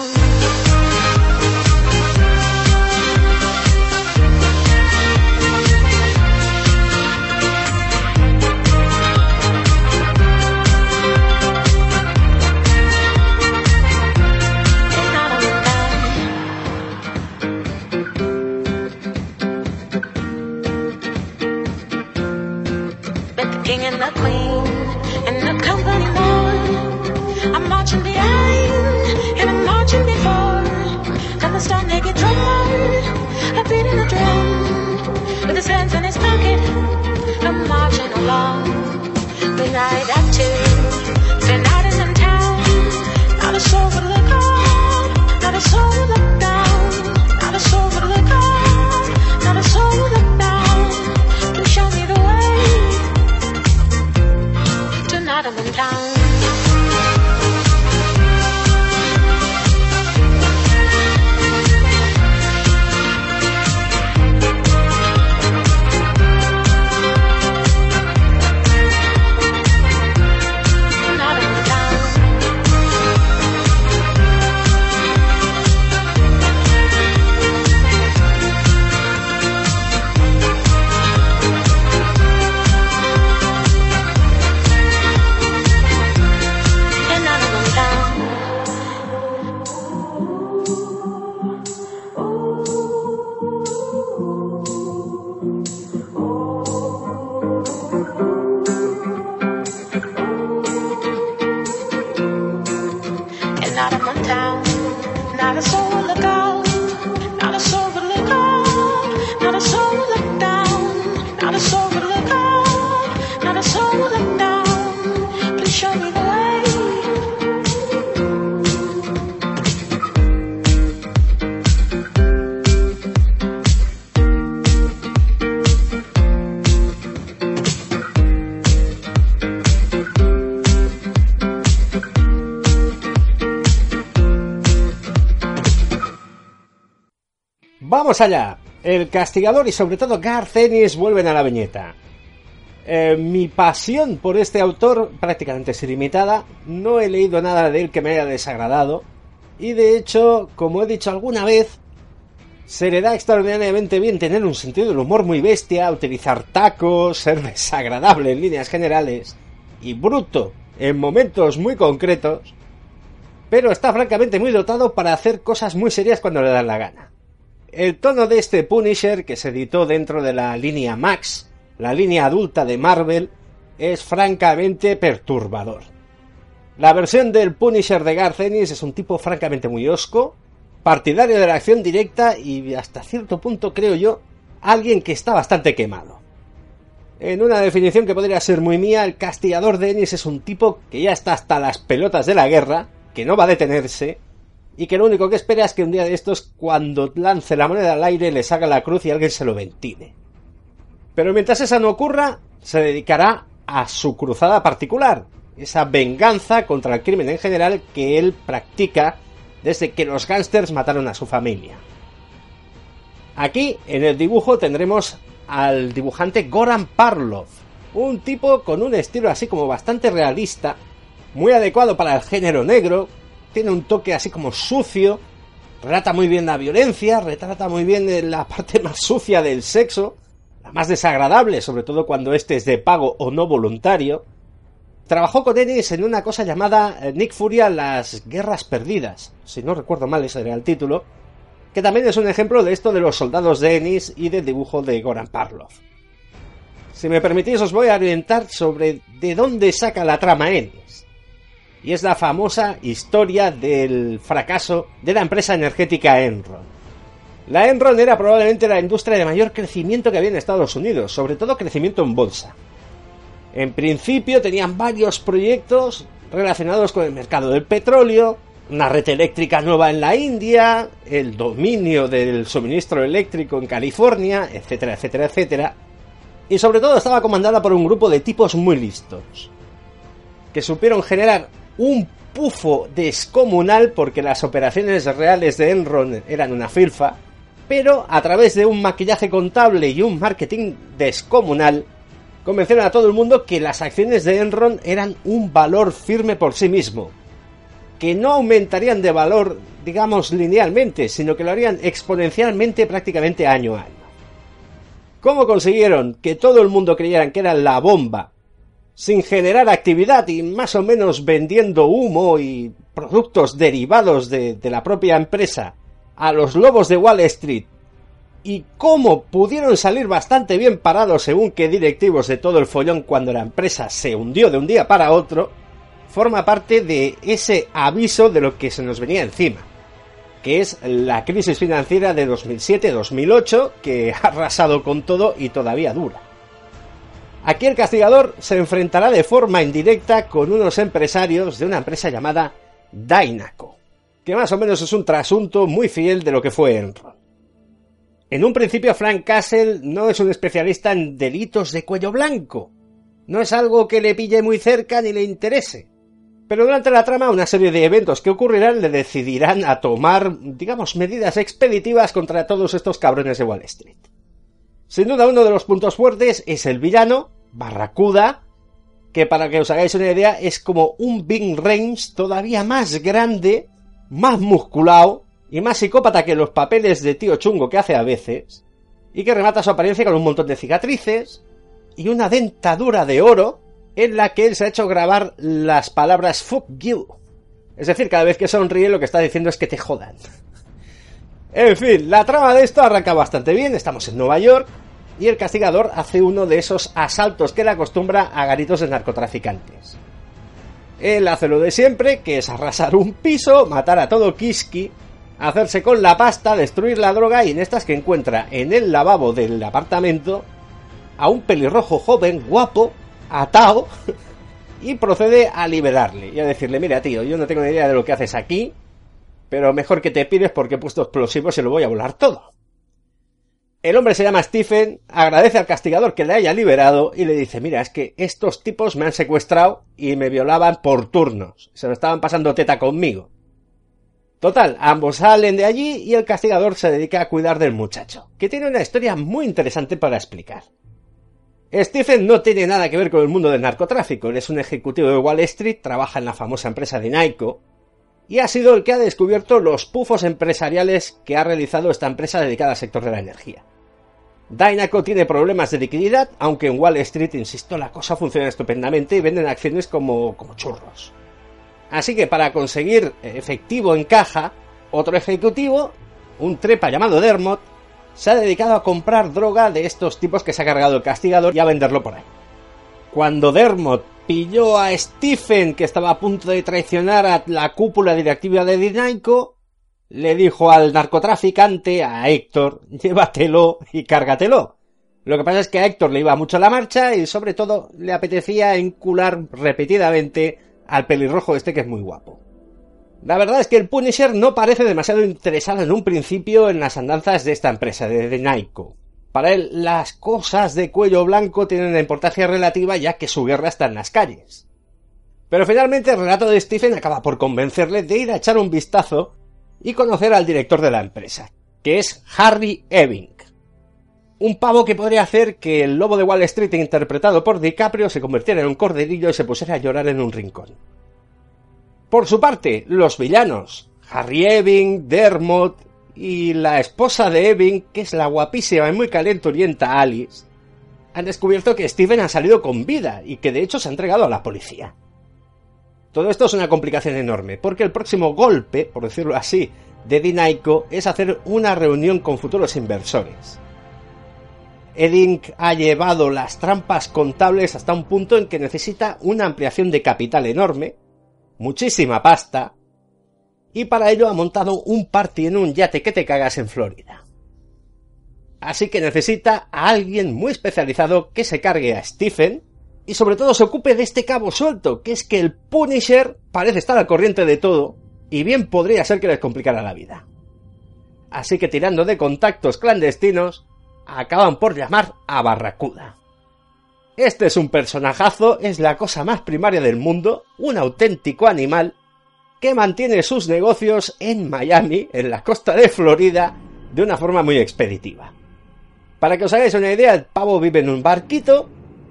Allá. El castigador y sobre todo Garth Ennis vuelven a la viñeta. Eh, mi pasión por este autor prácticamente es ilimitada. No he leído nada de él que me haya desagradado. Y de hecho, como he dicho alguna vez, se le da extraordinariamente bien tener un sentido del humor muy bestia, utilizar tacos, ser desagradable en líneas generales y bruto en momentos muy concretos. Pero está francamente muy dotado para hacer cosas muy serias cuando le dan la gana. El tono de este Punisher, que se editó dentro de la línea Max, la línea adulta de Marvel, es francamente perturbador. La versión del Punisher de Garth Ennis es un tipo francamente muy osco, partidario de la acción directa y hasta cierto punto creo yo, alguien que está bastante quemado. En una definición que podría ser muy mía, el castigador de Ennis es un tipo que ya está hasta las pelotas de la guerra, que no va a detenerse, y que lo único que espera es que un día de estos, cuando lance la moneda al aire, le salga la cruz y alguien se lo ventile. Pero mientras esa no ocurra, se dedicará a su cruzada particular, esa venganza contra el crimen en general que él practica desde que los gángsters mataron a su familia. Aquí, en el dibujo, tendremos al dibujante Goran Parlov, un tipo con un estilo así como bastante realista, muy adecuado para el género negro, tiene un toque así como sucio, relata muy bien la violencia, retrata muy bien la parte más sucia del sexo, la más desagradable, sobre todo cuando este es de pago o no voluntario. Trabajó con Ennis en una cosa llamada eh, Nick Furia Las Guerras Perdidas, si no recuerdo mal ese era el título, que también es un ejemplo de esto de los soldados de Ennis y del dibujo de Goran Parlov. Si me permitís os voy a orientar sobre de dónde saca la trama Ennis. Y es la famosa historia del fracaso de la empresa energética Enron. La Enron era probablemente la industria de mayor crecimiento que había en Estados Unidos, sobre todo crecimiento en bolsa. En principio tenían varios proyectos relacionados con el mercado del petróleo, una red eléctrica nueva en la India, el dominio del suministro eléctrico en California, etcétera, etcétera, etcétera. Y sobre todo estaba comandada por un grupo de tipos muy listos, que supieron generar un pufo descomunal porque las operaciones reales de Enron eran una filfa, pero a través de un maquillaje contable y un marketing descomunal, convencieron a todo el mundo que las acciones de Enron eran un valor firme por sí mismo, que no aumentarían de valor, digamos, linealmente, sino que lo harían exponencialmente prácticamente año a año. ¿Cómo consiguieron que todo el mundo creyeran que era la bomba, sin generar actividad y más o menos vendiendo humo y productos derivados de, la propia empresa a los lobos de Wall Street? ¿Y cómo pudieron salir bastante bien parados según qué directivos de todo el follón cuando la empresa se hundió de un día para otro? forma parte de ese aviso de lo que se nos venía encima, que es la crisis financiera de 2007-2008 que ha arrasado con todo y todavía dura. Aquí el castigador se enfrentará de forma indirecta con unos empresarios de una empresa llamada Dynaco, que más o menos es un trasunto muy fiel de lo que fue Enron. En un principio Frank Castle no es un especialista en delitos de cuello blanco, no es algo que le pille muy cerca ni le interese. Pero durante la trama una serie de eventos que ocurrirán le decidirán a tomar, digamos, medidas expeditivas contra todos estos cabrones de Wall Street. Sin duda uno de los puntos fuertes es el villano, Barracuda, que para que os hagáis una idea es como un Big Range todavía más grande, más musculado y más psicópata que los papeles de tío chungo que hace a veces, y que remata su apariencia con un montón de cicatrices y una dentadura de oro en la que él se ha hecho grabar las palabras fuck you. Es decir, cada vez que sonríe lo que está diciendo es que te jodan. En fin, la trama de esto arranca bastante bien, estamos en Nueva York y el castigador hace uno de esos asaltos que le acostumbra a garitos de narcotraficantes. Él hace lo de siempre, que es arrasar un piso, matar a todo Kiski, hacerse con la pasta, destruir la droga y en estas que encuentra en el lavabo del apartamento a un pelirrojo joven, guapo, atado y procede a liberarle y a decirle, mira tío, yo no tengo ni idea de lo que haces aquí, pero mejor que te pides porque he puesto explosivos y lo voy a volar todo. El hombre se llama Stephen, agradece al castigador que le haya liberado y le dice, mira, es que estos tipos me han secuestrado y me violaban por turnos, se lo estaban pasando teta conmigo. Total, ambos salen de allí y el castigador se dedica a cuidar del muchacho, que tiene una historia muy interesante para explicar. Stephen no tiene nada que ver con el mundo del narcotráfico, él es un ejecutivo de Wall Street, trabaja en la famosa empresa de Nike y ha sido el que ha descubierto los pufos empresariales que ha realizado esta empresa dedicada al sector de la energía. Dynaco tiene problemas de liquididad, aunque en Wall Street, insisto, la cosa funciona estupendamente y venden acciones como, como churros. Así que para conseguir efectivo en caja, otro ejecutivo, un trepa llamado Dermot, se ha dedicado a comprar droga de estos tipos que se ha cargado el castigador y a venderlo por ahí. Cuando Dermot pilló a Stephen, que estaba a punto de traicionar a la cúpula directiva de Dinaico, le dijo al narcotraficante, a Héctor, llévatelo y cárgatelo. Lo que pasa es que a Héctor le iba mucho la marcha y sobre todo le apetecía encular repetidamente al pelirrojo este que es muy guapo. La verdad es que el Punisher no parece demasiado interesado en un principio en las andanzas de esta empresa, de, de Para él, las cosas de cuello blanco tienen una importancia relativa ya que su guerra está en las calles. Pero finalmente el relato de Stephen acaba por convencerle de ir a echar un vistazo y conocer al director de la empresa, que es Harry Eving. Un pavo que podría hacer que el lobo de Wall Street interpretado por DiCaprio se convirtiera en un corderillo y se pusiera a llorar en un rincón. Por su parte, los villanos, Harry Eving, Dermot y la esposa de Eving, que es la guapísima y muy calenturienta Alice, han descubierto que Steven ha salido con vida y que de hecho se ha entregado a la policía. Todo esto es una complicación enorme, porque el próximo golpe, por decirlo así, de Dinaico es hacer una reunión con futuros inversores. Edding ha llevado las trampas contables hasta un punto en que necesita una ampliación de capital enorme, muchísima pasta, y para ello ha montado un party en un yate que te cagas en Florida. Así que necesita a alguien muy especializado que se cargue a Stephen y sobre todo se ocupe de este cabo suelto, que es que el Punisher parece estar al corriente de todo y bien podría ser que les complicara la vida. Así que tirando de contactos clandestinos, acaban por llamar a Barracuda. Este es un personajazo, es la cosa más primaria del mundo, un auténtico animal que mantiene sus negocios en Miami, en la costa de Florida, de una forma muy expeditiva. Para que os hagáis una idea, el pavo vive en un barquito,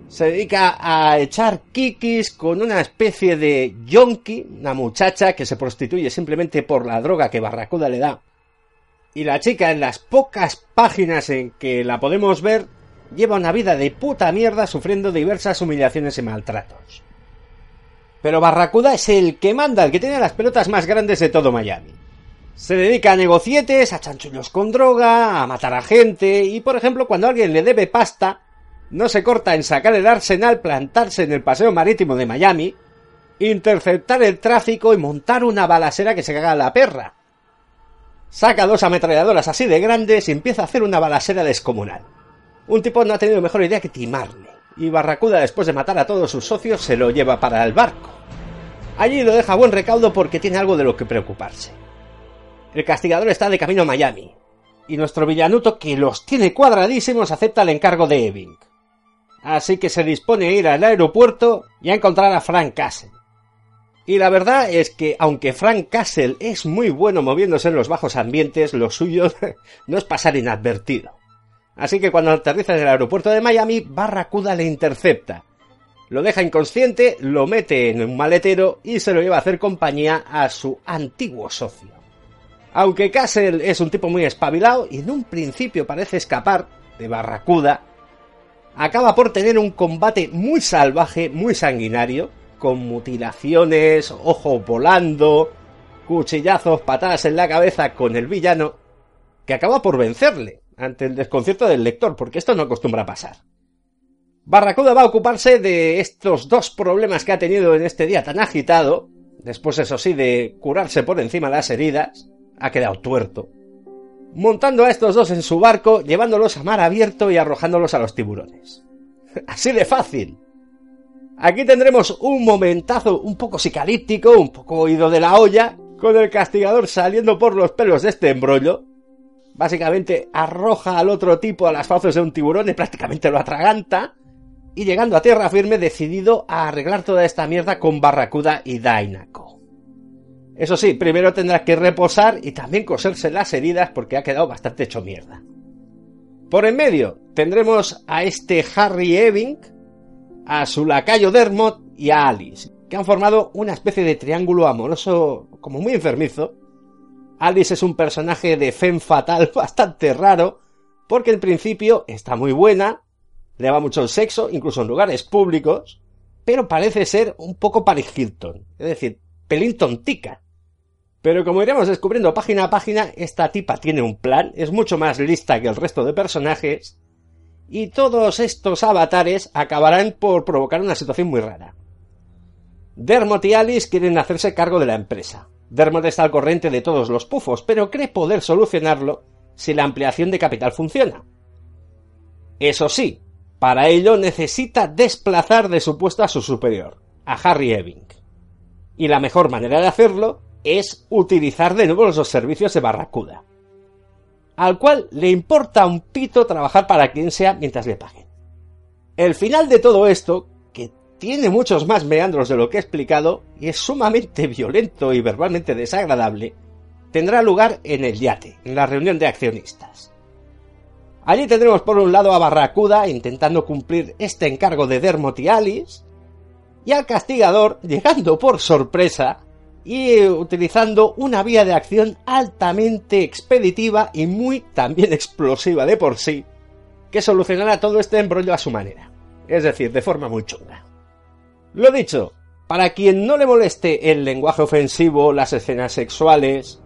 se dedica a echar kikis con una especie de yonki, una muchacha que se prostituye simplemente por la droga que Barracuda le da. Y la chica, en las pocas páginas en que la podemos ver, lleva una vida de puta mierda sufriendo diversas humillaciones y maltratos. Pero Barracuda es el que manda, el que tiene las pelotas más grandes de todo Miami. Se dedica a negocietes, a chanchullos con droga, a matar a gente y, por ejemplo, cuando alguien le debe pasta, no se corta en sacar el arsenal, plantarse en el paseo marítimo de Miami, interceptar el tráfico y montar una balacera que se caga a la perra. Saca dos ametralladoras así de grandes y empieza a hacer una balacera descomunal. Un tipo no ha tenido mejor idea que timarle, y Barracuda después de matar a todos sus socios se lo lleva para el barco. Allí lo deja buen recaudo porque tiene algo de lo que preocuparse. El castigador está de camino a Miami, y nuestro villanuto, que los tiene cuadradísimos, acepta el encargo de Eving. Así que se dispone a ir al aeropuerto y a encontrar a Frank Castle. Y la verdad es que, aunque Frank Castle es muy bueno moviéndose en los bajos ambientes, lo suyo no es pasar inadvertido. Así que cuando aterriza en el aeropuerto de Miami, Barracuda le intercepta. Lo deja inconsciente, lo mete en un maletero y se lo lleva a hacer compañía a su antiguo socio. Aunque Castle es un tipo muy espabilado y en un principio parece escapar de Barracuda, acaba por tener un combate muy salvaje, muy sanguinario, con mutilaciones, ojos volando, cuchillazos, patadas en la cabeza con el villano, que acaba por vencerle ante el desconcierto del lector, porque esto no acostumbra a pasar. Barracuda va a ocuparse de estos dos problemas que ha tenido en este día tan agitado, después eso sí de curarse por encima las heridas, ha quedado tuerto, montando a estos dos en su barco, llevándolos a mar abierto y arrojándolos a los tiburones. Así de fácil. Aquí tendremos un momentazo un poco psicalíptico, un poco oído de la olla, con el castigador saliendo por los pelos de este embrollo. Básicamente arroja al otro tipo a las fauces de un tiburón y prácticamente lo atraganta. Y llegando a tierra firme, decidido a arreglar toda esta mierda con Barracuda y Dainako. Eso sí, primero tendrá que reposar y también coserse las heridas porque ha quedado bastante hecho mierda. Por en medio tendremos a este Harry Eving, a su lacayo Dermot y a Alice, que han formado una especie de triángulo amoroso como muy enfermizo. Alice es un personaje de femme fatal bastante raro, porque en principio está muy buena, le va mucho el sexo, incluso en lugares públicos, pero parece ser un poco Paris Hilton, es decir, pelín tontica. Pero como iremos descubriendo página a página, esta tipa tiene un plan, es mucho más lista que el resto de personajes, y todos estos avatares acabarán por provocar una situación muy rara. Dermot y Alice quieren hacerse cargo de la empresa. Dermot está al corriente de todos los pufos, pero cree poder solucionarlo si la ampliación de capital funciona. Eso sí, para ello necesita desplazar de su puesto a su superior, a Harry Eving. Y la mejor manera de hacerlo es utilizar de nuevo los servicios de Barracuda, al cual le importa un pito trabajar para quien sea mientras le paguen. El final de todo esto, que tiene muchos más meandros de lo que he explicado y es sumamente violento y verbalmente desagradable, tendrá lugar en el yate, en la reunión de accionistas. Allí tendremos por un lado a Barracuda intentando cumplir este encargo de Dermot y Alice, y al castigador llegando por sorpresa y utilizando una vía de acción altamente expeditiva y muy también explosiva de por sí, que solucionará todo este embrollo a su manera, es decir, de forma muy chunga. Lo dicho, para quien no le moleste el lenguaje ofensivo, las escenas sexuales,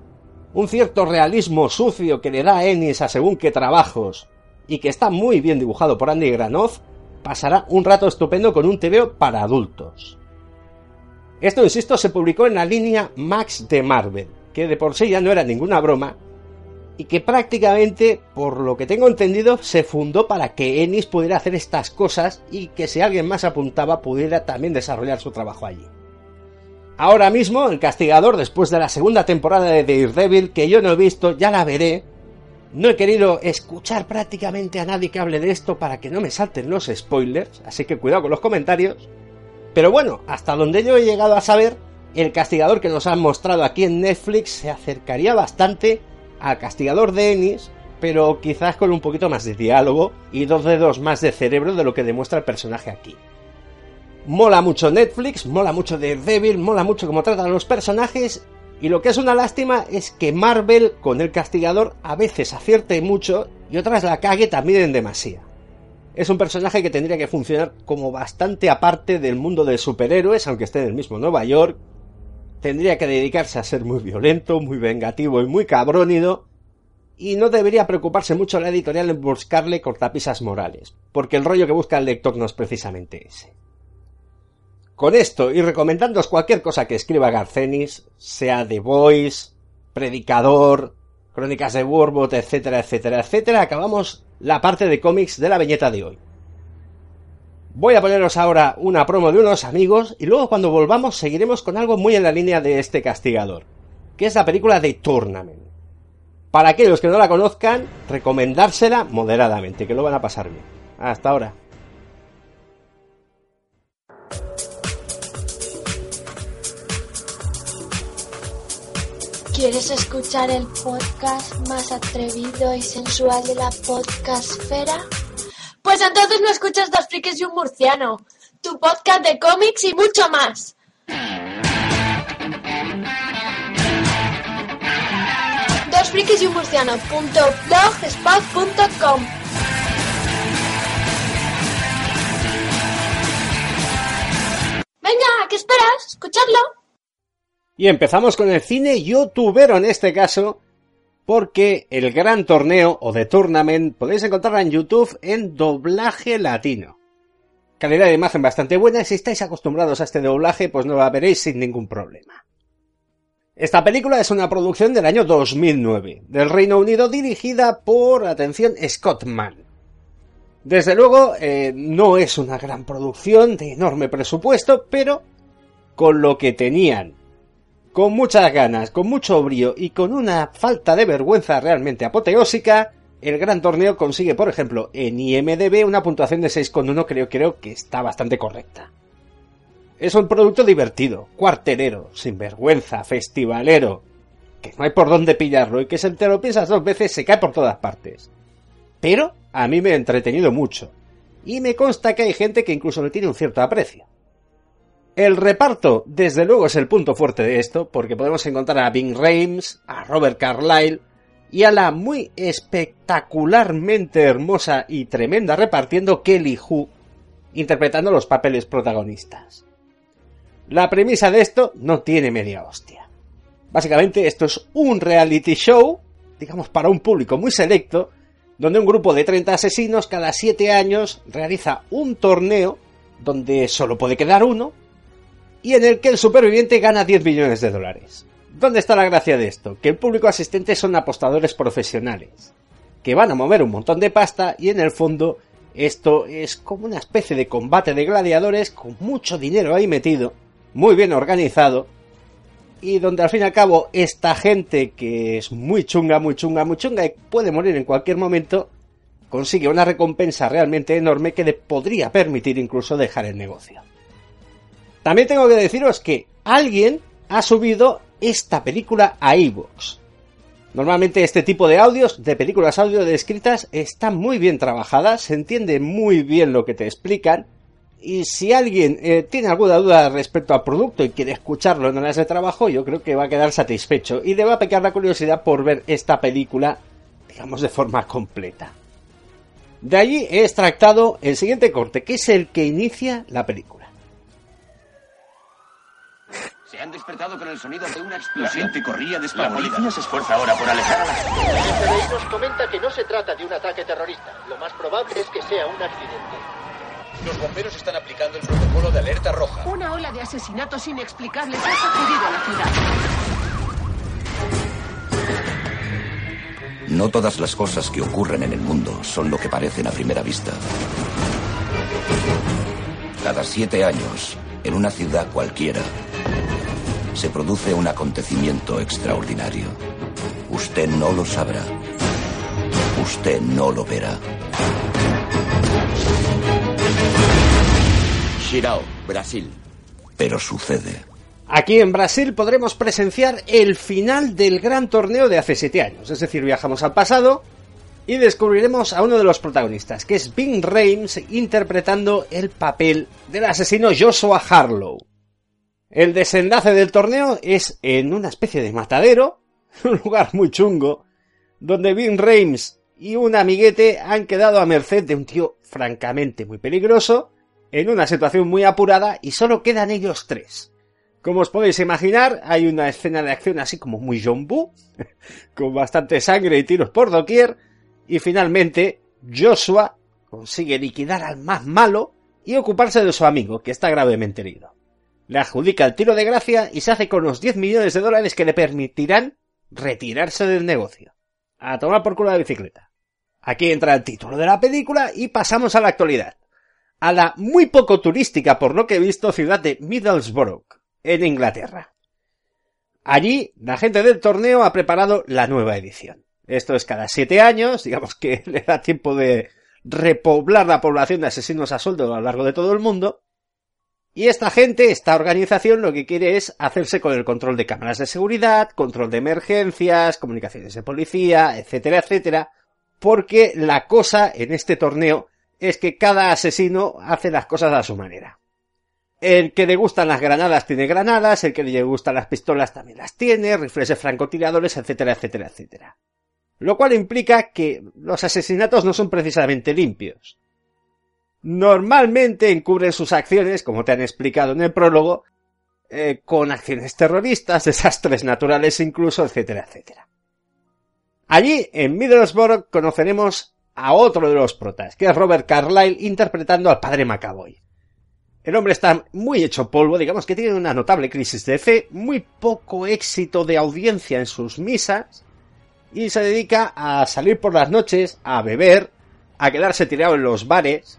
un cierto realismo sucio que le da Ennis a según qué trabajos, y que está muy bien dibujado por Andy Granoff, pasará un rato estupendo con un TVO para adultos. Esto, insisto, se publicó en la línea Max de Marvel, que de por sí ya no era ninguna broma, y que prácticamente, por lo que tengo entendido, se fundó para que Ennis pudiera hacer estas cosas y que si alguien más apuntaba pudiera también desarrollar su trabajo allí. Ahora mismo, el castigador, después de la segunda temporada de Daredevil, que yo no he visto, ya la veré. No he querido escuchar prácticamente a nadie que hable de esto para que no me salten los spoilers, así que cuidado con los comentarios. Pero bueno, hasta donde yo he llegado a saber, el castigador que nos han mostrado aquí en Netflix se acercaría bastante al castigador de Ennis, pero quizás con un poquito más de diálogo y dos dedos más de cerebro de lo que demuestra el personaje aquí. Mola mucho Netflix, mola mucho Daredevil, mola mucho cómo tratan los personajes y lo que es una lástima es que Marvel con el castigador a veces acierte mucho y otras la cague también en demasía. Es un personaje que tendría que funcionar como bastante aparte del mundo de superhéroes, aunque esté en el mismo Nueva York. Tendría que dedicarse a ser muy violento, muy vengativo y muy cabrónido. Y no debería preocuparse mucho la editorial en buscarle cortapisas morales, porque el rollo que busca el lector no es precisamente ese. Con esto y recomendándoos cualquier cosa que escriba Garcenis, sea The Voice, Predicador, Crónicas de Warbot, etcétera, etcétera, etcétera, acabamos la parte de cómics de la viñeta de hoy. Voy a poneros ahora una promo de unos amigos y luego cuando volvamos seguiremos con algo muy en la línea de este castigador, que es la película de Tournament. Para aquellos que no la conozcan, recomendársela moderadamente, que lo van a pasar bien. Hasta ahora. ¿Quieres escuchar el podcast más atrevido y sensual de la podcastfera? Pues entonces no escuchas Dos Frikis y un Murciano, tu podcast de cómics y mucho más. Dos Frikis y un. Venga, ¿qué esperas? Escuchadlo. Y empezamos con el cine youtubero en este caso, porque el gran torneo o de tournament podéis encontrarlo en YouTube en doblaje latino. Calidad de imagen bastante buena y si estáis acostumbrados a este doblaje pues no la veréis sin ningún problema. Esta película es una producción del año 2009, del Reino Unido dirigida por, atención, Scott Mann. Desde luego, eh, no es una gran producción de enorme presupuesto, pero con lo que tenían con muchas ganas, con mucho brío y con una falta de vergüenza realmente apoteósica, el gran torneo consigue, por ejemplo, en IMDB una puntuación de 6,1 creo, creo que está bastante correcta. Es un producto divertido, cuarterero, sin vergüenza, festivalero, que no hay por dónde pillarlo y que si te lo piensas dos veces se cae por todas partes. Pero a mí me ha entretenido mucho, y me consta que hay gente que incluso le tiene un cierto aprecio. El reparto, desde luego, es el punto fuerte de esto, porque podemos encontrar a Bing Rames, a Robert Carlyle y a la muy espectacularmente hermosa y tremenda repartiendo Kelly Hu, interpretando los papeles protagonistas. La premisa de esto no tiene media hostia. Básicamente esto es un reality show, digamos para un público muy selecto, donde un grupo de 30 asesinos cada 7 años realiza un torneo donde solo puede quedar uno y en el que el superviviente gana 10 millones de dólares. ¿Dónde está la gracia de esto? Que el público asistente son apostadores profesionales, que van a mover un montón de pasta y en el fondo esto es como una especie de combate de gladiadores con mucho dinero ahí metido, muy bien organizado, y donde al fin y al cabo esta gente que es muy chunga, muy chunga, muy chunga y puede morir en cualquier momento, consigue una recompensa realmente enorme que le podría permitir incluso dejar el negocio. También tengo que deciros que alguien ha subido esta película a iVoox. Normalmente este tipo de audios, de películas audio descritas, están muy bien trabajadas, se entiende muy bien lo que te explican. Y si alguien eh, tiene alguna duda respecto al producto y quiere escucharlo en horas de trabajo, yo creo que va a quedar satisfecho y le va a pecar la curiosidad por ver esta película, digamos, de forma completa. De allí he extractado el siguiente corte, que es el que inicia la película. Se han despertado con el sonido de una explosión. La gente corría La policía se esfuerza ahora por alejar a la gente. El FBI nos comenta que no se trata de un ataque terrorista. Lo más probable es que sea un accidente. Los bomberos están aplicando el protocolo de alerta roja. Una ola de asesinatos inexplicables ha sacudido la ciudad. No todas las cosas que ocurren en el mundo son lo que parecen a primera vista. Cada siete años, en una ciudad cualquiera, se produce un acontecimiento extraordinario. Usted no lo sabrá. Usted no lo verá. Shirao, Brasil. Pero sucede. Aquí en Brasil podremos presenciar el final del gran torneo de hace 7 años. Es decir, viajamos al pasado y descubriremos a uno de los protagonistas, que es Bing Rames interpretando el papel del asesino Joshua Harlow. El desenlace del torneo es en una especie de matadero, un lugar muy chungo, donde Bing Rames y un amiguete han quedado a merced de un tío francamente muy peligroso, en una situación muy apurada y solo quedan ellos tres. Como os podéis imaginar, hay una escena de acción así como muy Boo, con bastante sangre y tiros por doquier, y finalmente Joshua consigue liquidar al más malo y ocuparse de su amigo, que está gravemente herido. Le adjudica el tiro de gracia y se hace con los 10 millones de dólares que le permitirán retirarse del negocio. A tomar por culo la bicicleta. Aquí entra el título de la película y pasamos a la actualidad. A la muy poco turística, por lo que he visto, ciudad de Middlesbrough, en Inglaterra. Allí, la gente del torneo ha preparado la nueva edición. Esto es cada siete años, digamos que le da tiempo de repoblar la población de asesinos a sueldo a lo largo de todo el mundo. Y esta gente, esta organización, lo que quiere es hacerse con el control de cámaras de seguridad, control de emergencias, comunicaciones de policía, etcétera, etcétera, porque la cosa en este torneo es que cada asesino hace las cosas a su manera. El que le gustan las granadas tiene granadas, el que le gustan las pistolas también las tiene, rifles francotiradores, etcétera, etcétera, etcétera. Lo cual implica que los asesinatos no son precisamente limpios. Normalmente encubren sus acciones, como te han explicado en el prólogo, eh, con acciones terroristas, desastres naturales incluso, etcétera, etcétera. Allí, en Middlesbrough, conoceremos a otro de los protas, que es Robert Carlyle interpretando al padre Macaboy. El hombre está muy hecho polvo, digamos que tiene una notable crisis de fe, muy poco éxito de audiencia en sus misas, y se dedica a salir por las noches, a beber, a quedarse tirado en los bares,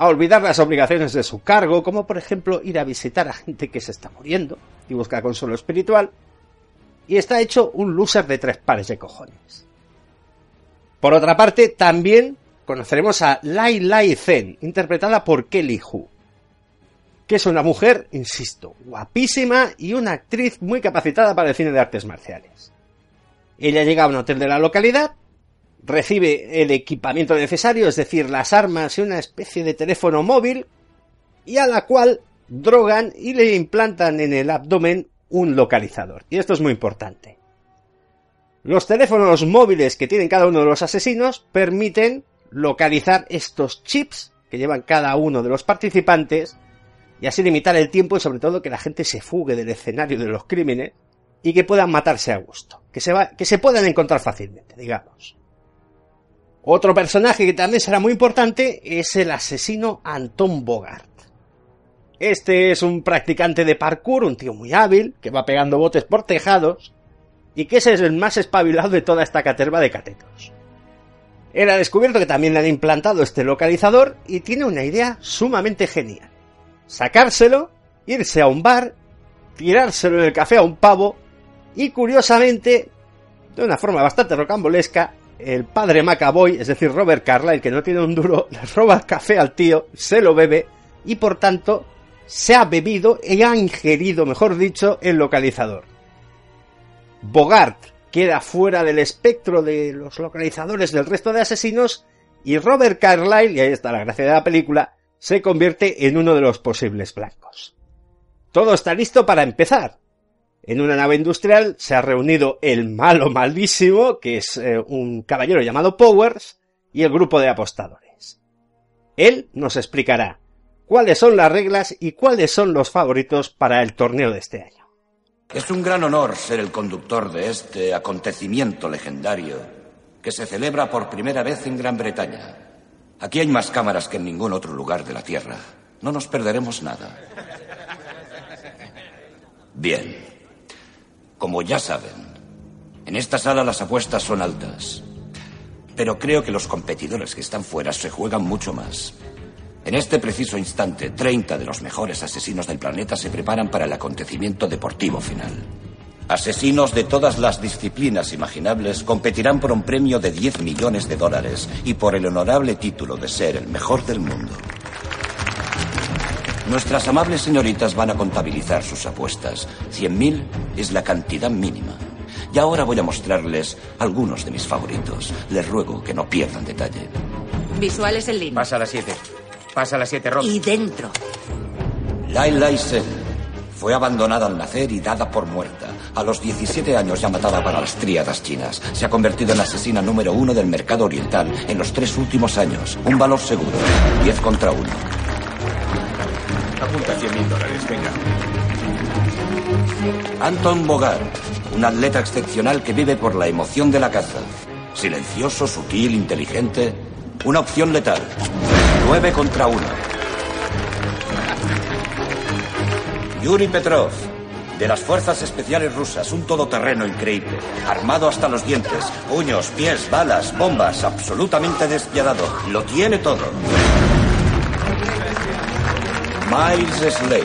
a olvidar las obligaciones de su cargo, como por ejemplo ir a visitar a gente que se está muriendo y buscar consuelo espiritual, y está hecho un loser de tres pares de cojones. Por otra parte, también conoceremos a Lai Lai Zen, interpretada por Kelly Hu, que es una mujer, insisto, guapísima y una actriz muy capacitada para el cine de artes marciales. Ella llega a un hotel de la localidad, recibe el equipamiento necesario, es decir, las armas y una especie de teléfono móvil, y a la cual drogan y le implantan en el abdomen un localizador. Y esto es muy importante. Los teléfonos móviles que tienen cada uno de los asesinos permiten localizar estos chips que llevan cada uno de los participantes y así limitar el tiempo y sobre todo que la gente se fugue del escenario de los crímenes y que puedan matarse a gusto, que se, va, que se puedan encontrar fácilmente, digamos. Otro personaje que también será muy importante es el asesino Anton Bogart. Este es un practicante de parkour, un tío muy hábil, que va pegando botes por tejados, y que es el más espabilado de toda esta caterva de catetos. Él ha descubierto que también le han implantado este localizador y tiene una idea sumamente genial. Sacárselo, irse a un bar, tirárselo en el café a un pavo y curiosamente, de una forma bastante rocambolesca, el padre Macaboy, es decir, Robert Carlyle, que no tiene un duro, le roba café al tío, se lo bebe y por tanto se ha bebido y ha ingerido, mejor dicho, el localizador. Bogart queda fuera del espectro de los localizadores del resto de asesinos y Robert Carlyle, y ahí está la gracia de la película, se convierte en uno de los posibles blancos. Todo está listo para empezar. En una nave industrial se ha reunido el malo malísimo, que es eh, un caballero llamado Powers, y el grupo de apostadores. Él nos explicará cuáles son las reglas y cuáles son los favoritos para el torneo de este año. Es un gran honor ser el conductor de este acontecimiento legendario que se celebra por primera vez en Gran Bretaña. Aquí hay más cámaras que en ningún otro lugar de la Tierra. No nos perderemos nada. Bien. Como ya saben, en esta sala las apuestas son altas. Pero creo que los competidores que están fuera se juegan mucho más. En este preciso instante, 30 de los mejores asesinos del planeta se preparan para el acontecimiento deportivo final. Asesinos de todas las disciplinas imaginables competirán por un premio de 10 millones de dólares y por el honorable título de ser el mejor del mundo. Nuestras amables señoritas van a contabilizar sus apuestas. 100.000 es la cantidad mínima. Y ahora voy a mostrarles algunos de mis favoritos. Les ruego que no pierdan detalle. Visuales en línea. Pasa a las 7. Pasa a las 7, Rob. Y dentro. Lai Lai Sen fue abandonada al nacer y dada por muerta. A los 17 años ya mataba para las tríadas chinas. Se ha convertido en la asesina número uno del mercado oriental en los tres últimos años. Un valor seguro. 10 contra 1. Apunta 100 mil dólares, venga. Anton Bogart, un atleta excepcional que vive por la emoción de la caza. Silencioso, sutil, inteligente. Una opción letal. 9 contra 1. Yuri Petrov, de las Fuerzas Especiales Rusas, un todoterreno increíble. Armado hasta los dientes. Puños, pies, balas, bombas. Absolutamente despiadado. Lo tiene todo. Miles Slade,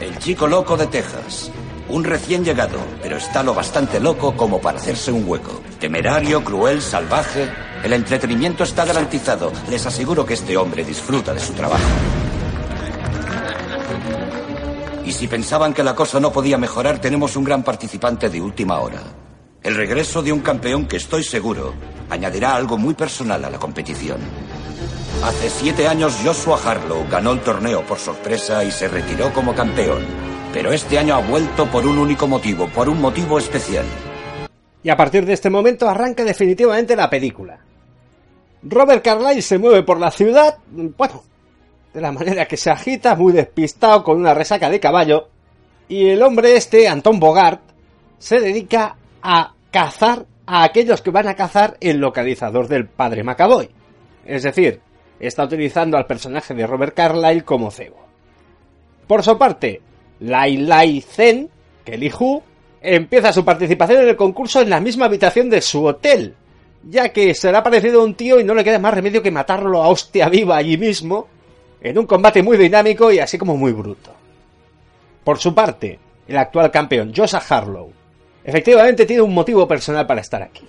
el chico loco de Texas. Un recién llegado, pero está lo bastante loco como para hacerse un hueco. Temerario, cruel, salvaje. El entretenimiento está garantizado. Les aseguro que este hombre disfruta de su trabajo. Y si pensaban que la cosa no podía mejorar, tenemos un gran participante de última hora. El regreso de un campeón que estoy seguro añadirá algo muy personal a la competición. Hace siete años Joshua Harlow ganó el torneo por sorpresa y se retiró como campeón. Pero este año ha vuelto por un único motivo, por un motivo especial. Y a partir de este momento arranca definitivamente la película. Robert Carlyle se mueve por la ciudad, bueno, de la manera que se agita, muy despistado, con una resaca de caballo, y el hombre este, Anton Bogart, se dedica a cazar a aquellos que van a cazar el localizador del padre Macaboy. Es decir, está utilizando al personaje de Robert Carlyle como cebo. Por su parte, Lai Lai Zen, Kelly Hu, empieza su participación en el concurso en la misma habitación de su hotel, ya que se le ha parecido un tío y no le queda más remedio que matarlo a hostia viva allí mismo, en un combate muy dinámico y así como muy bruto. Por su parte, el actual campeón, Joshua Harlow, efectivamente tiene un motivo personal para estar aquí.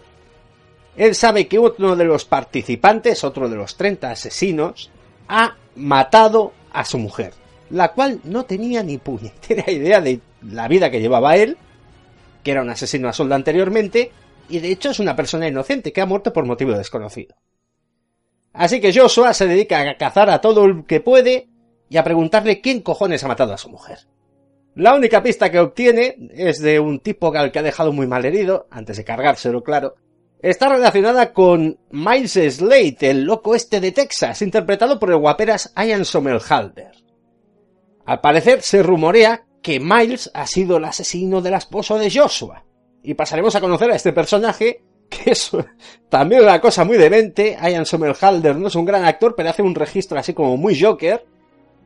Él sabe que uno de los participantes, otro de los 30 asesinos, ha matado a su mujer, la cual no tenía ni puñetera idea de la vida que llevaba él, que era un asesino a solda anteriormente, y de hecho es una persona inocente que ha muerto por motivo desconocido. Así que Joshua se dedica a cazar a todo el que puede y a preguntarle quién cojones ha matado a su mujer. La única pista que obtiene es de un tipo al que ha dejado muy mal herido, antes de cargárselo, claro. Está relacionada con Miles Slade, el loco este de Texas, interpretado por el guaperas Ian Somerhalder. Al parecer se rumorea que Miles ha sido el asesino del esposo de Joshua. Y pasaremos a conocer a este personaje, que es también una cosa muy demente. Ian Somerhalder no es un gran actor, pero hace un registro así como muy Joker,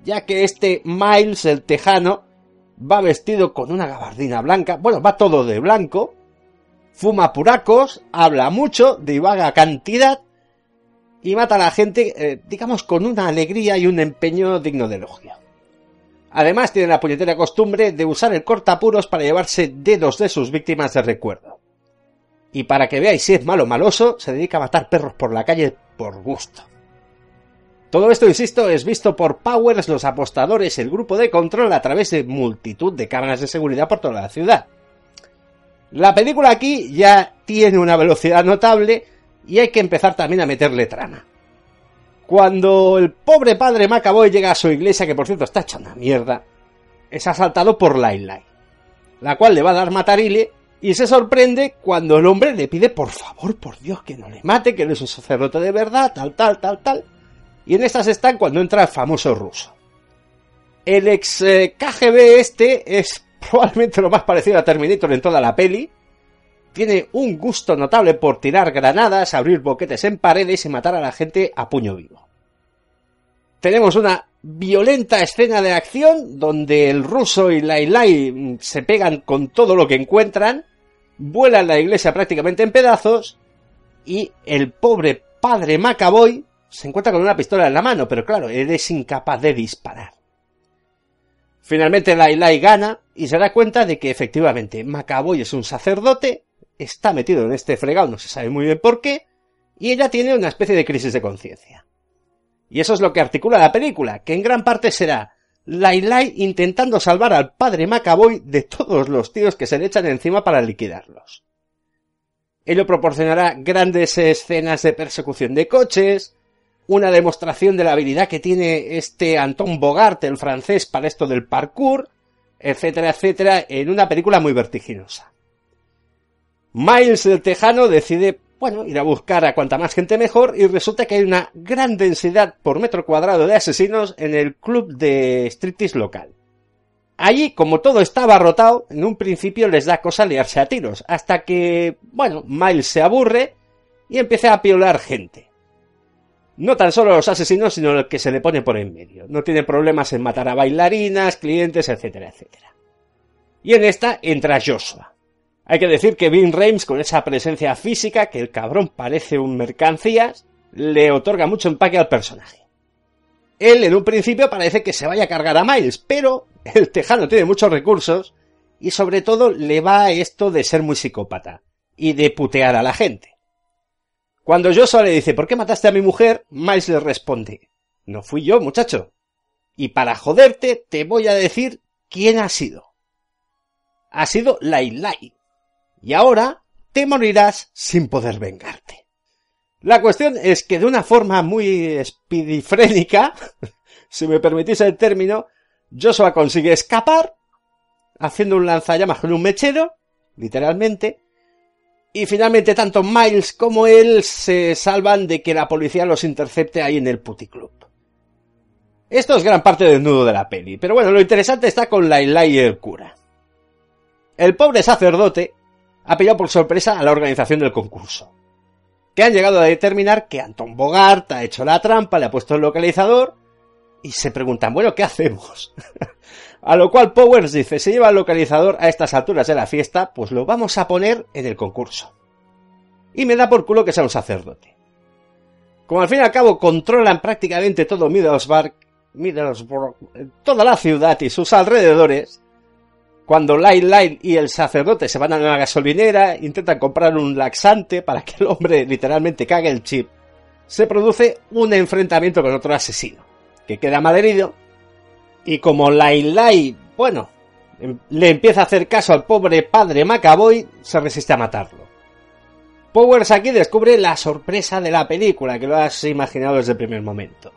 ya que este Miles, el tejano, va vestido con una gabardina blanca, bueno, va todo de blanco, fuma puracos, habla mucho, divaga cantidad y mata a la gente, eh, digamos, con una alegría y un empeño digno de elogio. Además, tiene la puñetera costumbre de usar el cortapuros para llevarse dedos de sus víctimas de recuerdo. Y para que veáis si es malo o maloso, se dedica a matar perros por la calle por gusto. Todo esto, insisto, es visto por Powers, los apostadores, el grupo de control a través de multitud de cámaras de seguridad por toda la ciudad. La película aquí ya tiene una velocidad notable y hay que empezar también a meterle trama. Cuando el pobre padre Macaboy llega a su iglesia, que por cierto está hecha una mierda, es asaltado por Lai Lai, la cual le va a dar matarile y se sorprende cuando el hombre le pide por favor, por Dios, que no le mate, que no es un sacerdote de verdad, tal, tal, tal, tal. Y en estas están cuando entra el famoso ruso. El ex eh, KGB este es probablemente lo más parecido a Terminator en toda la peli. Tiene un gusto notable por tirar granadas, abrir boquetes en paredes y matar a la gente a puño vivo. Tenemos una violenta escena de acción donde el ruso y Lai Lai se pegan con todo lo que encuentran, vuelan la iglesia prácticamente en pedazos y el pobre padre Macaboy se encuentra con una pistola en la mano, pero claro, él es incapaz de disparar. Finalmente Lai gana y se da cuenta de que efectivamente Macaboy es un sacerdote, está metido en este fregado, no se sabe muy bien por qué, y ella tiene una especie de crisis de conciencia. Y eso es lo que articula la película, que en gran parte será Lai intentando salvar al padre Macaboy de todos los tíos que se le echan encima para liquidarlos. Ello proporcionará grandes escenas de persecución de coches, una demostración de la habilidad que tiene este Anton Bogart, el francés, para esto del parkour, etcétera, etcétera, en una película muy vertiginosa. Miles el Tejano decide, bueno, ir a buscar a cuanta más gente mejor y resulta que hay una gran densidad por metro cuadrado de asesinos en el club de striptease local. Allí, como todo está abarrotado, en un principio les da cosa liarse a tiros, hasta que, bueno, Miles se aburre y empieza a piolar gente. No tan solo los asesinos, sino el que se le pone por en medio. No tiene problemas en matar a bailarinas, clientes, etcétera, etcétera. Y en esta entra Joshua. Hay que decir que Vin Reims, con esa presencia física, que el cabrón parece un mercancías, le otorga mucho empaque al personaje. Él en un principio parece que se vaya a cargar a Miles, pero el tejano tiene muchos recursos y sobre todo le va esto de ser muy psicópata y de putear a la gente. Cuando Joshua le dice ¿por qué mataste a mi mujer? Miles le responde no fui yo, muchacho. Y para joderte te voy a decir quién ha sido. Ha sido Lai Lai. Y ahora te morirás sin poder vengarte. La cuestión es que de una forma muy espidifrénica, si me permitís el término, Joshua consigue escapar, haciendo un lanzallamas con un mechero, literalmente, y finalmente tanto Miles como él se salvan de que la policía los intercepte ahí en el puticlub. Esto es gran parte del nudo de la peli, pero bueno, lo interesante está con la y el cura. El pobre sacerdote ha pillado por sorpresa a la organización del concurso que han llegado a determinar que Anton Bogart ha hecho la trampa, le ha puesto el localizador y se preguntan, bueno, ¿qué hacemos? a lo cual Powers dice, se lleva el localizador a estas alturas de la fiesta, pues lo vamos a poner en el concurso. Y me da por culo que sea un sacerdote. Como al fin y al cabo controlan prácticamente todo Middlesbrough, Middlesbrough toda la ciudad y sus alrededores, cuando Light Light y el sacerdote se van a una gasolinera, intentan comprar un laxante para que el hombre literalmente cague el chip, se produce un enfrentamiento con otro asesino, que queda malherido, y como Light, bueno, em, le empieza a hacer caso al pobre padre Macaboy, se resiste a matarlo. Powers aquí descubre la sorpresa de la película, que lo has imaginado desde el primer momento.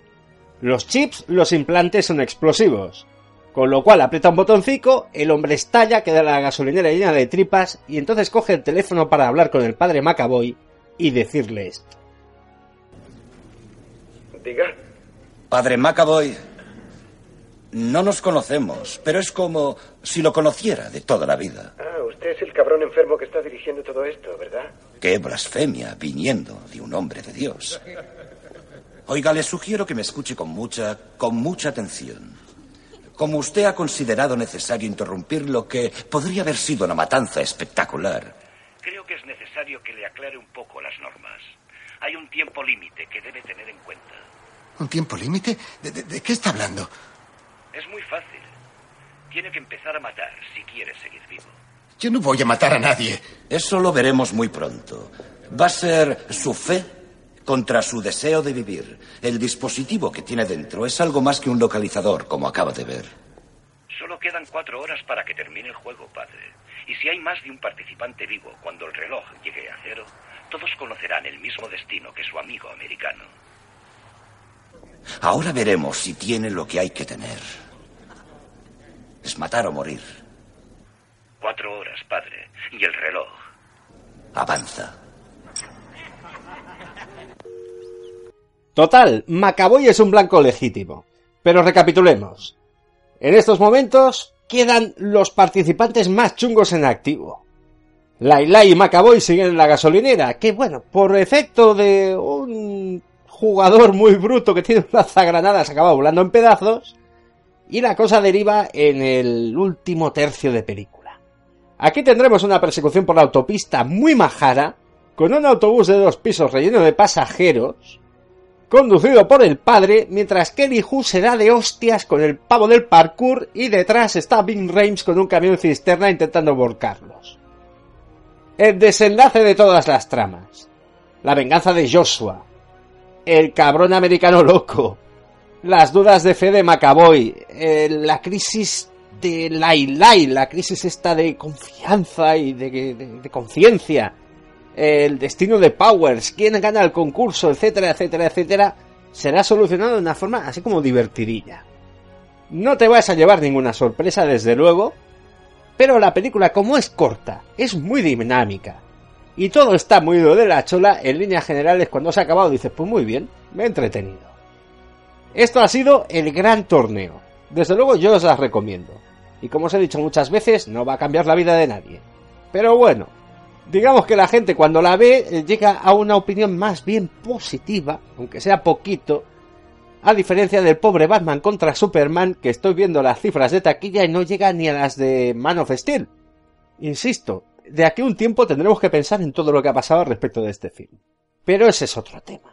Los chips, los implantes son explosivos, con lo cual aprieta un botoncito, el hombre estalla, queda la gasolinera llena de tripas y entonces coge el teléfono para hablar con el padre Macaboy y decirle esto. Diga. Padre Macaboy, no nos conocemos, pero es como si lo conociera de toda la vida. Ah, usted es el cabrón enfermo que está dirigiendo todo esto, ¿verdad? Qué blasfemia viniendo de un hombre de Dios. Oiga, le sugiero que me escuche con mucha, con mucha atención. Como usted ha considerado necesario interrumpir lo que podría haber sido una matanza espectacular, creo que es necesario que le aclare un poco las normas. Hay un tiempo límite que debe tener en cuenta. ¿Un tiempo límite? ¿De, qué está hablando? Es muy fácil. Tiene que empezar a matar si quiere seguir vivo. Yo no voy a matar a nadie. Eso lo veremos muy pronto. Va a ser su fe contra su deseo de vivir. El dispositivo que tiene dentro es algo más que un localizador, como acaba de ver. Solo quedan cuatro horas para que termine el juego, padre. Y si hay más de un participante vivo cuando el reloj llegue a cero, todos conocerán el mismo destino que su amigo americano. Ahora veremos si tiene lo que hay que tener. Es matar o morir. Cuatro horas, padre. Y el reloj. Avanza. Total, Macaboy es un blanco legítimo. Pero recapitulemos. En estos momentos quedan los participantes más chungos en activo. Laila y Macaboy siguen en la gasolinera, que bueno, por efecto de un jugador muy bruto que tiene una zagranada se acaba volando en pedazos, y la cosa deriva en el último tercio de película. Aquí tendremos una persecución por la autopista muy majara, con un autobús de dos pisos relleno de pasajeros, conducido por el padre, mientras Kelly Hu se da de hostias con el pavo del parkour y detrás está Bing Rames con un camión cisterna intentando volcarlos. El desenlace de todas las tramas. La venganza de Joshua. El cabrón americano loco. Las dudas de fe de Macaboy. eh, la crisis de Lai Lai. La crisis esta de confianza y de, de- de conciencia. El destino de Powers. Quién gana el concurso, etcétera, etcétera, etcétera. Será solucionado de una forma así como divertidilla. No te vas a llevar ninguna sorpresa, desde luego. Pero la película, como es corta, es muy dinámica. Y todo está muy de la chola, en líneas generales, cuando se ha acabado dices, pues muy bien, me he entretenido. Esto ha sido el gran torneo. Desde luego yo os las recomiendo. Y como os he dicho muchas veces, no va a cambiar la vida de nadie. Pero bueno, digamos que la gente cuando la ve eh, llega a una opinión más bien positiva, aunque sea poquito, a diferencia del pobre Batman contra Superman, que estoy viendo las cifras de taquilla y no llega ni a las de Man of Steel. Insisto, de aquí a un tiempo tendremos que pensar en todo lo que ha pasado respecto de este film. Pero ese es otro tema.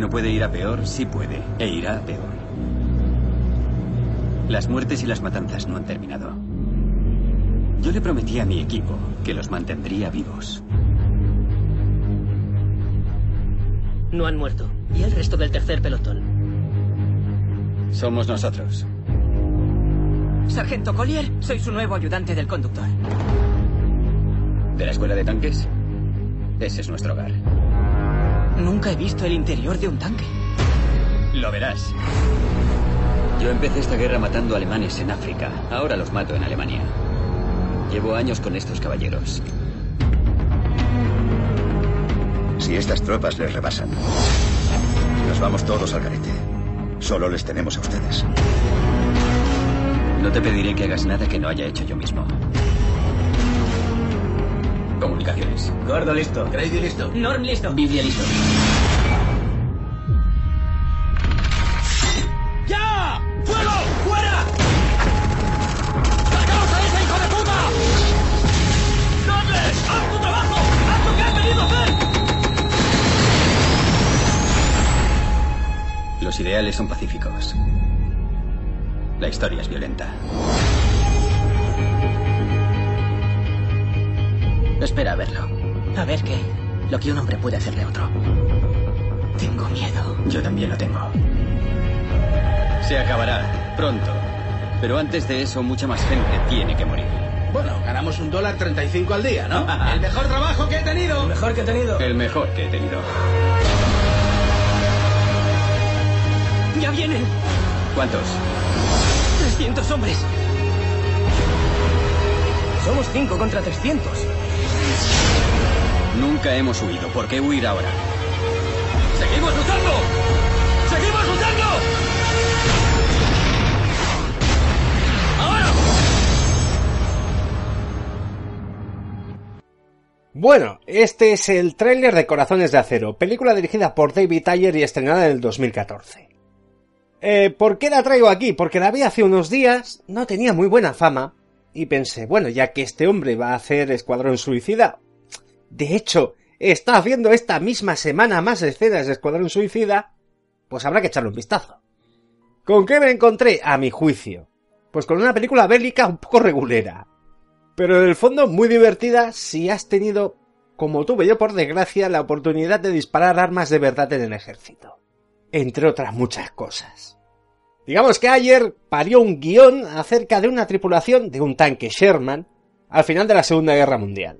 Que no puede ir a peor? Sí puede, e irá a peor. Las muertes y las matanzas no han terminado. Yo le prometí a mi equipo que los mantendría vivos. No han muerto. ¿Y el resto del tercer pelotón? Somos nosotros. Sargento Collier, soy su nuevo ayudante del conductor. ¿De la escuela de tanques? Ese es nuestro hogar. Nunca he visto el interior de un tanque. Lo verás. Yo empecé esta guerra matando alemanes en África. Ahora los mato en Alemania. Llevo años con estos caballeros. Si estas tropas les rebasan, nos vamos todos al garete. Solo les tenemos a ustedes. No te pediré que hagas nada que no haya hecho yo mismo. Comunicaciones. Gordo listo. Grady listo. Norm listo. Biblia listo. ¡Ya! ¡Fuego! ¡Fuera! ¡Sacaos a ese hijo de puta! ¡Douglas! ¡Haz tu trabajo! ¡Haz lo que has venido a hacer! Los ideales son pacíficos. La historia es violenta. Espera a verlo. A ver qué. Lo que un hombre puede hacerle a otro. Tengo miedo. Yo también lo tengo. Se acabará pronto. Pero antes de eso, mucha más gente tiene que morir. Bueno, ganamos un dólar 35 al día, ¿no? El mejor trabajo que he tenido. El mejor que he tenido. El mejor que he tenido. ¡Ya vienen! ¿Cuántos? 300 hombres. Somos 5 contra 300. Nunca hemos huido. ¿Por qué huir ahora? ¡Seguimos luchando! ¡Seguimos luchando! ¡Ahora! Bueno, este es el tráiler de Corazones de Acero, película dirigida por David Ayer y estrenada en el 2014. Eh, ¿Por qué la traigo aquí? Porque la vi hace unos días, no tenía muy buena fama, y pensé, bueno, ya que este hombre va a hacer Escuadrón Suicida, de hecho, está haciendo esta misma semana más escenas de Escuadrón Suicida, pues habrá que echarle un vistazo. ¿Con qué me encontré? A mi juicio. Pues con una película bélica un poco regulera. Pero en el fondo muy divertida si has tenido, como tuve yo por desgracia, la oportunidad de disparar armas de verdad en el ejército. Entre otras muchas cosas. Digamos que ayer parió un guion acerca de una tripulación de un tanque Sherman al final de la Segunda Guerra Mundial.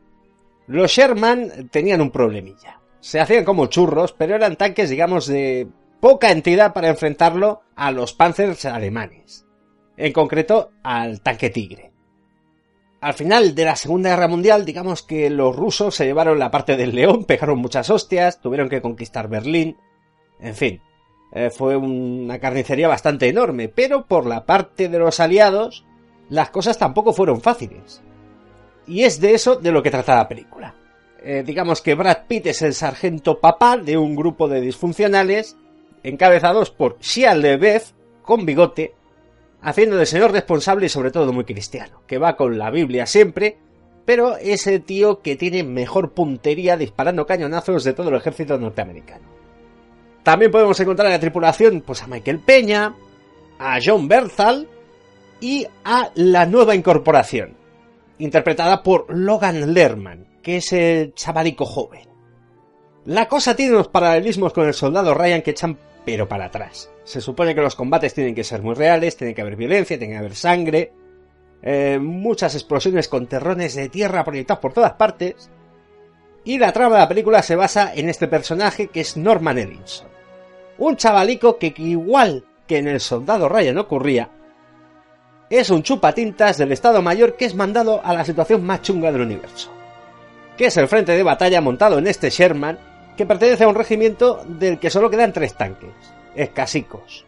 Los Sherman tenían un problemilla. Se hacían como churros, pero eran tanques, digamos, de poca entidad para enfrentarlo a los Panzers alemanes. En concreto, al tanque Tigre. Al final de la Segunda Guerra Mundial, digamos que los rusos se llevaron la parte del León, pegaron muchas hostias, tuvieron que conquistar Berlín. En fin, eh, fue una carnicería bastante enorme, pero por la parte de los aliados, las cosas tampoco fueron fáciles. Y es de eso de lo que trata la película. Eh, digamos que Brad Pitt es el sargento papá de un grupo de disfuncionales encabezados por Shia LeBeouf, con bigote, haciendo de señor responsable y sobre todo muy cristiano, que va con la Biblia siempre, pero es el tío que tiene mejor puntería disparando cañonazos de todo el ejército norteamericano. También podemos encontrar en la tripulación pues, a Michael Peña, a John Berthal y a la nueva incorporación, interpretada por Logan Lerman, que es el chavalico joven. La cosa tiene unos paralelismos con el soldado Ryan que echan pero para atrás. Se supone que los combates tienen que ser muy reales, tiene que haber violencia, tiene que haber sangre, eh, muchas explosiones con terrones de tierra proyectados por todas partes, y la trama de la película se basa en este personaje que es Norman Edinson. Un chavalico que igual que en el soldado Ryan ocurría, es un chupatintas del Estado Mayor que es mandado a la situación más chunga del universo. Que es el frente de batalla montado en este Sherman, que pertenece a un regimiento del que solo quedan tres tanques, escasicos.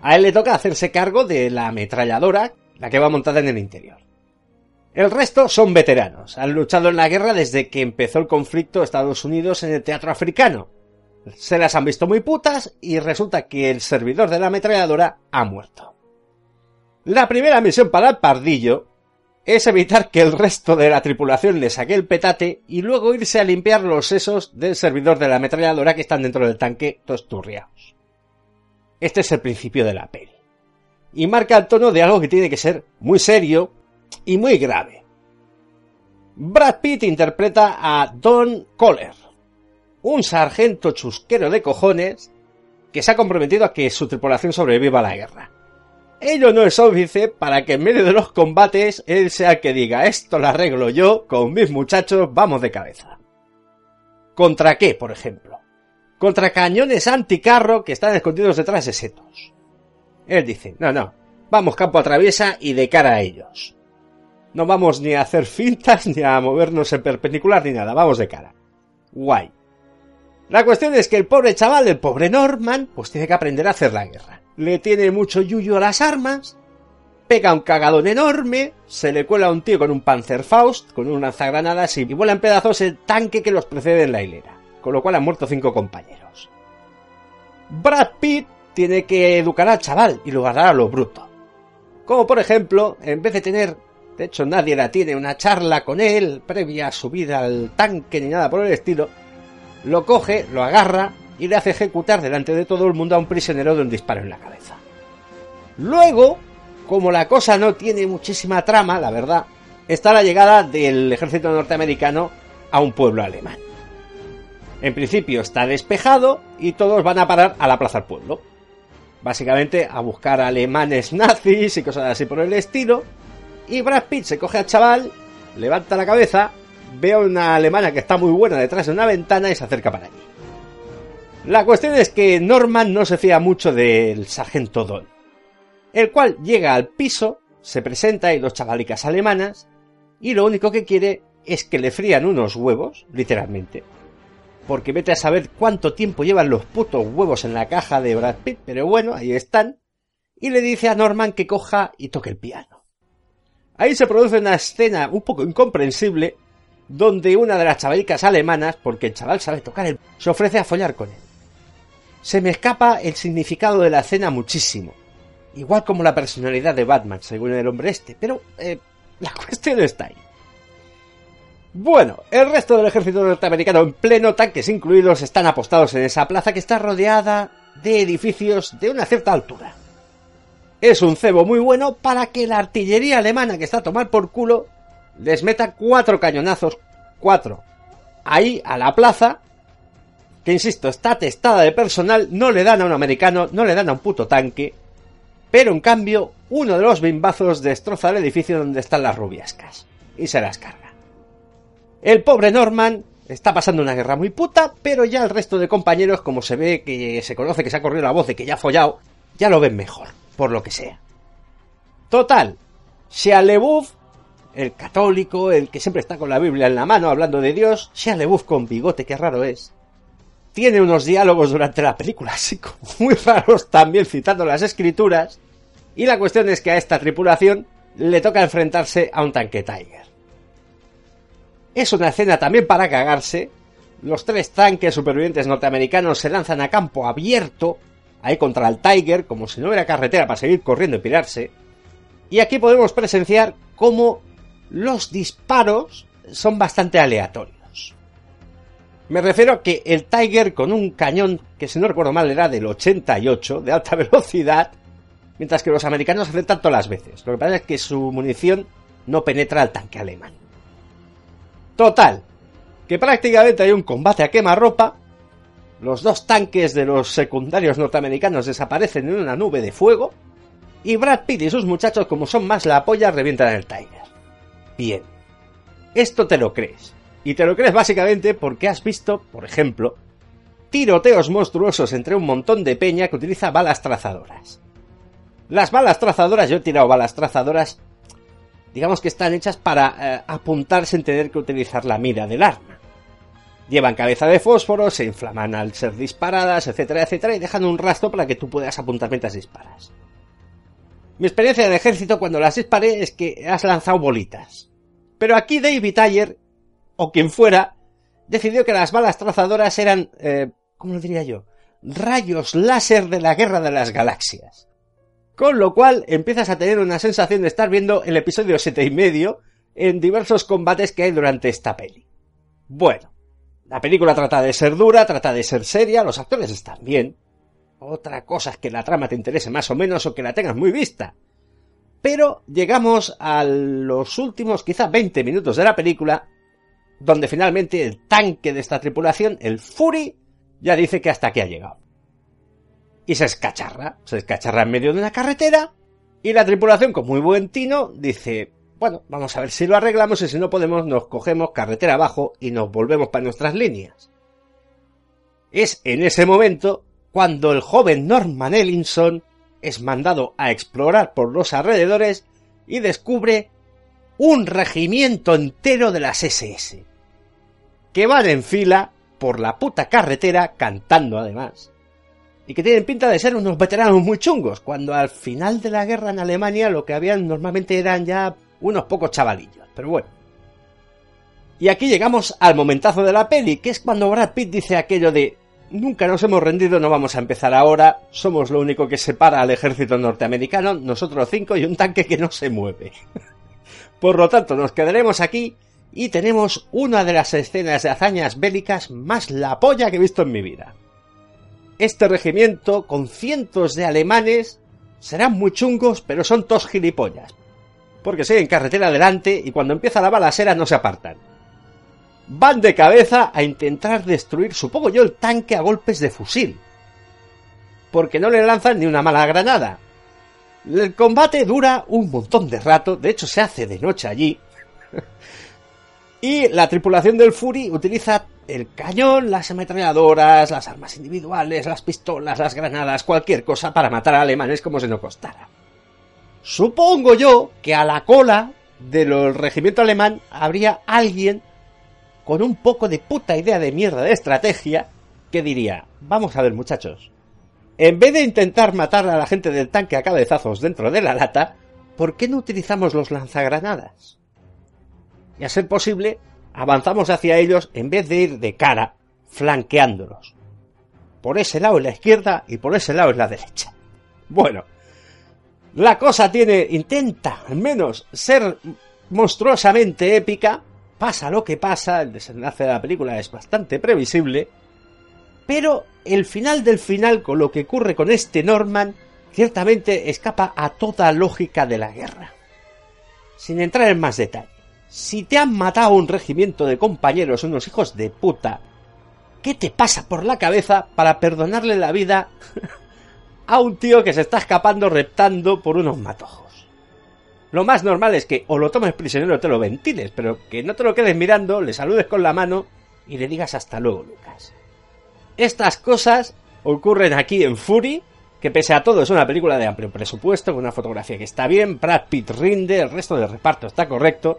A él le toca hacerse cargo de la ametralladora, la que va montada en el interior. El resto son veteranos, han luchado en la guerra desde que empezó el conflicto Estados Unidos en el teatro africano. Se las han visto muy putas y resulta que el servidor de la ametralladora ha muerto. La primera misión para el pardillo es evitar que el resto de la tripulación le saque el petate y luego irse a limpiar los sesos del servidor de la ametralladora que están dentro del tanque tosturriados. Este es el principio de la peli. Y marca el tono de algo que tiene que ser muy serio y muy grave. Brad Pitt interpreta a Don Coller, un sargento chusquero de cojones que se ha comprometido a que su tripulación sobreviva a la guerra. Ello no es óbice para que en medio de los combates él sea el que diga esto lo arreglo yo, con mis muchachos vamos de cabeza. ¿Contra qué, por ejemplo? Contra cañones anticarro que están escondidos detrás de setos. Él dice, no, no, vamos campo a traviesa y de cara a ellos. No vamos ni a hacer fintas ni a movernos en perpendicular ni nada, vamos de cara. Guay. La cuestión es que el pobre chaval, el pobre Norman, pues tiene que aprender a hacer la guerra. Le tiene mucho yuyo a las armas, pega un cagadón enorme, se le cuela a un tío con un Panzerfaust, con un lanzagranadas y vuela en pedazos el tanque que los precede en la hilera, con lo cual han muerto cinco compañeros. Brad Pitt tiene que educar al chaval y lo guardará a lo bruto. Como por ejemplo, en vez de tener, de hecho nadie la tiene, una charla con él previa a subida al tanque ni nada por el estilo, lo coge, lo agarra y le hace ejecutar delante de todo el mundo a un prisionero de un disparo en la cabeza. Luego, como la cosa no tiene muchísima trama, la verdad, está la llegada del ejército norteamericano a un pueblo alemán. En principio está despejado y todos van a parar a la plaza del pueblo. Básicamente a buscar alemanes nazis y cosas así por el estilo. Y Brad Pitt se coge al chaval, levanta la cabeza, ve a una alemana que está muy buena detrás de una ventana y se acerca para allí. La cuestión es que Norman no se fía mucho del sargento Don, el cual llega al piso, se presenta y dos chavalicas alemanas, y lo único que quiere es que le frían unos huevos, literalmente, porque vete a saber cuánto tiempo llevan los putos huevos en la caja de Brad Pitt, pero bueno, ahí están, y le dice a Norman que coja y toque el piano. Ahí se produce una escena un poco incomprensible, donde una de las chavalicas alemanas, porque el chaval sabe tocar el... se ofrece a follar con él. Se me escapa el significado de la escena muchísimo, igual como la personalidad de Batman, según el hombre este, pero eh, la cuestión está ahí. Bueno, el resto del ejército norteamericano en pleno, tanques incluidos, están apostados en esa plaza que está rodeada de edificios de una cierta altura. Es un cebo muy bueno para que la artillería alemana que está a tomar por culo les meta cuatro cañonazos, cuatro, ahí a la plaza, que insisto, está testada de personal, no le dan a un americano, no le dan a un puto tanque, pero en cambio, uno de los bimbazos destroza el edificio donde están las rubiascas, y se las carga. El pobre Norman está pasando una guerra muy puta, pero ya el resto de compañeros, como se ve que se conoce que se ha corrido la voz de que ya ha follado, ya lo ven mejor, por lo que sea. Total, Shia LeBouf, el católico, el que siempre está con la Biblia en la mano hablando de Dios, Shia LeBouf con bigote, qué raro es, tiene unos diálogos durante la película, así como muy raros también citando las escrituras, y la cuestión es que a esta tripulación le toca enfrentarse a un tanque Tiger. Es una escena también para cagarse. Los tres tanques supervivientes norteamericanos se lanzan a campo abierto, ahí contra el Tiger, como si no hubiera carretera para seguir corriendo y pirarse. Y aquí podemos presenciar cómo los disparos son bastante aleatorios. Me refiero a que el Tiger con un cañón que si no recuerdo mal era del 88 de alta velocidad, mientras que los americanos acertan todas las veces. Lo que pasa es que su munición no penetra al tanque alemán. Total, que prácticamente hay un combate a quemarropa, los dos tanques de los secundarios norteamericanos desaparecen en una nube de fuego, y Brad Pitt y sus muchachos, como son más la polla, revientan el Tiger. Bien. Esto te lo crees. Y te lo crees básicamente porque has visto, por ejemplo, tiroteos monstruosos entre un montón de peña que utiliza balas trazadoras. Las balas trazadoras, yo he tirado balas trazadoras, digamos que están hechas para eh, apuntar sin tener que utilizar la mira del arma. Llevan cabeza de fósforo, se inflaman al ser disparadas, etcétera, etcétera, y dejan un rastro para que tú puedas apuntar mientras disparas. Mi experiencia de ejército cuando las disparé es que has lanzado bolitas. Pero aquí David Ayer, o quien fuera, decidió que las balas trazadoras eran, eh, ¿cómo lo diría yo? Rayos láser de la guerra de las galaxias. Con lo cual empiezas a tener una sensación de estar viendo el episodio siete y medio en diversos combates que hay durante esta peli. Bueno, la película trata de ser dura, trata de ser seria, los actores están bien. Otra cosa es que la trama te interese más o menos o que la tengas muy vista. Pero llegamos a los últimos quizá 20 minutos de la película, donde finalmente el tanque de esta tripulación, el Fury, ya dice que hasta aquí ha llegado. Y se escacharra, se escacharra en medio de una carretera, y la tripulación, con muy buen tino, dice, bueno, vamos a ver si lo arreglamos y si no podemos nos cogemos carretera abajo y nos volvemos para nuestras líneas. Es en ese momento cuando el joven Norman Ellinson es mandado a explorar por los alrededores y descubre un regimiento entero de las SS, que van en fila por la puta carretera cantando además, y que tienen pinta de ser unos veteranos muy chungos, cuando al final de la guerra en Alemania lo que habían normalmente eran ya unos pocos chavalillos, pero bueno. Y aquí llegamos al momentazo de la peli, que es cuando Brad Pitt dice aquello de Nunca nos hemos rendido, no vamos a empezar ahora, somos lo único que separa al ejército norteamericano, nosotros cinco y un tanque que no se mueve. Por lo tanto, nos quedaremos aquí y tenemos una de las escenas de hazañas bélicas más la polla que he visto en mi vida. Este regimiento, con cientos de alemanes, serán muy chungos, pero son todos gilipollas. Porque siguen carretera adelante y cuando empieza la balacera no se apartan van de cabeza a intentar destruir, supongo yo, el tanque a golpes de fusil. Porque no le lanzan ni una mala granada. El combate dura un montón de rato, de hecho se hace de noche allí. y la tripulación del Fury utiliza el cañón, las ametralladoras, las armas individuales, las pistolas, las granadas, cualquier cosa para matar a alemanes como se nos costara. Supongo yo que a la cola del regimiento alemán habría alguien con un poco de puta idea de mierda de estrategia, que diría, vamos a ver muchachos, en vez de intentar matar a la gente del tanque a cabezazos dentro de la lata, ¿por qué no utilizamos los lanzagranadas? Y a ser posible, avanzamos hacia ellos en vez de ir de cara, flanqueándolos. Por ese lado en la izquierda y por ese lado en la derecha. Bueno, la cosa tiene, intenta al menos ser monstruosamente épica, pasa lo que pasa, el desenlace de la película es bastante previsible, pero el final del final con lo que ocurre con este Norman ciertamente escapa a toda lógica de la guerra. Sin entrar en más detalle, si te han matado un regimiento de compañeros, unos hijos de puta, ¿qué te pasa por la cabeza para perdonarle la vida a un tío que se está escapando reptando por unos matojos? Lo más normal es que o lo tomes prisionero o te lo ventiles, pero que no te lo quedes mirando, le saludes con la mano y le digas hasta luego, Lucas. Estas cosas ocurren aquí en Fury, que pese a todo es una película de amplio presupuesto, con una fotografía que está bien, Brad Pitt rinde, el resto del reparto está correcto,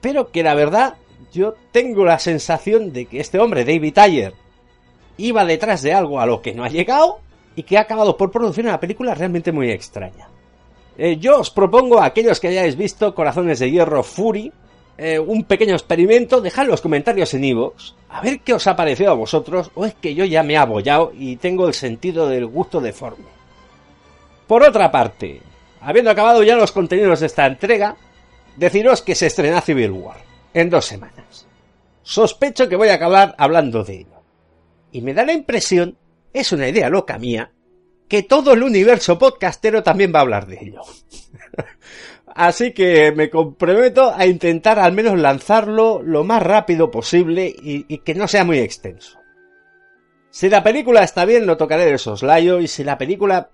pero que la verdad yo tengo la sensación de que este hombre, David Ayer, iba detrás de algo a lo que no ha llegado y que ha acabado por producir una película realmente muy extraña. Eh, yo os propongo a aquellos que hayáis visto Corazones de Hierro Fury, eh, un pequeño experimento, dejad los comentarios en iVoox, a ver qué os ha parecido a vosotros, o es que yo ya me he abollado y tengo el sentido del gusto deforme. Por otra parte, habiendo acabado ya los contenidos de esta entrega, deciros que se estrena Civil War, en dos semanas. Sospecho que voy a acabar hablando de ello. Y me da la impresión, es una idea loca mía, que todo el universo podcastero también va a hablar de ello. Así que me comprometo a intentar al menos lanzarlo lo más rápido posible y, que no sea muy extenso. Si la película está bien, lo tocaré de soslayo y si la película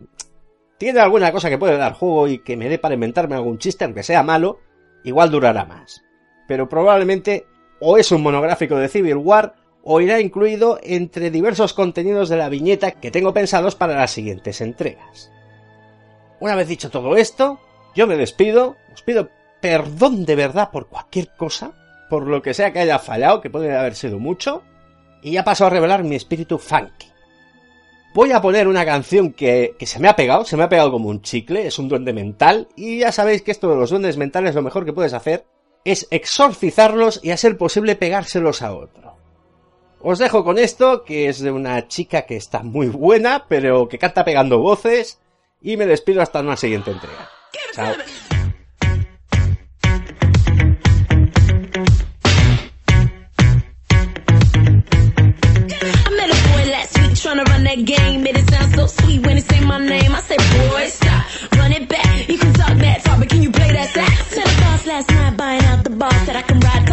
tiene alguna cosa que puede dar juego y que me dé para inventarme algún chiste, aunque sea malo, igual durará más. Pero probablemente o es un monográfico de Civil War o irá incluido entre diversos contenidos de la viñeta que tengo pensados para las siguientes entregas. Una vez dicho todo esto, yo me despido, os pido perdón de verdad por cualquier cosa, por lo que sea que haya fallado, que puede haber sido mucho, y ya paso a revelar mi espíritu funky. Voy a poner una canción que, se me ha pegado, se me ha pegado como un chicle, es un duende mental, y ya sabéis que esto de los duendes mentales lo mejor que puedes hacer es exorcizarlos y a ser posible pegárselos a otro. Os dejo con esto, que es de una chica que está muy buena, pero que canta pegando voces, y me despido hasta una siguiente entrega. Chao. I met a boy last week trying to run that game. Made it sound so sweet when he say my name. I said, boy, stop, run it back. You can talk that far, but can you play that sax? Met a boss last night buying out the bar. Said I can ride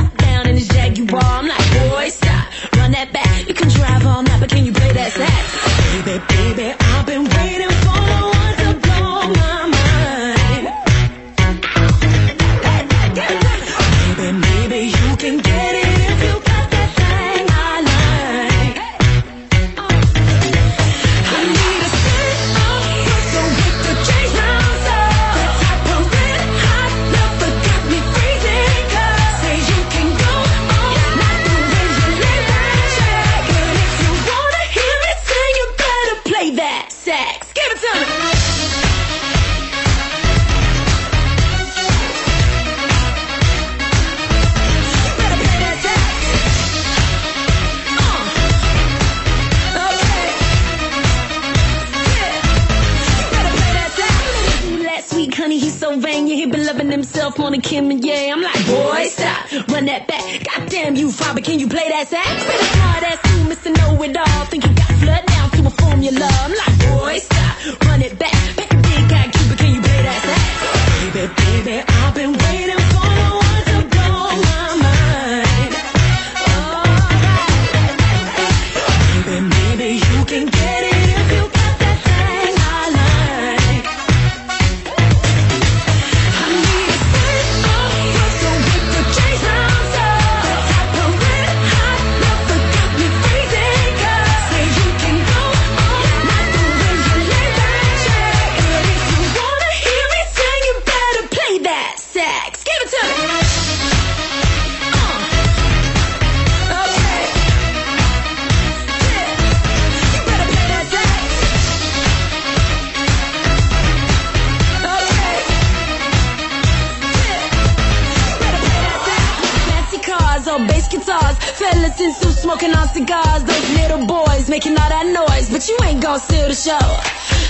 Baby, I've been Yeah, he been loving himself more than Kim and yeah. I'm like, boy, stop, run that back. Goddamn you, father, can you play that sax? Pretty smart ass you, Mr. Know It All. Think you got flood down to a formula. I'm like, boy, stop, run it back. Gon' steal the show.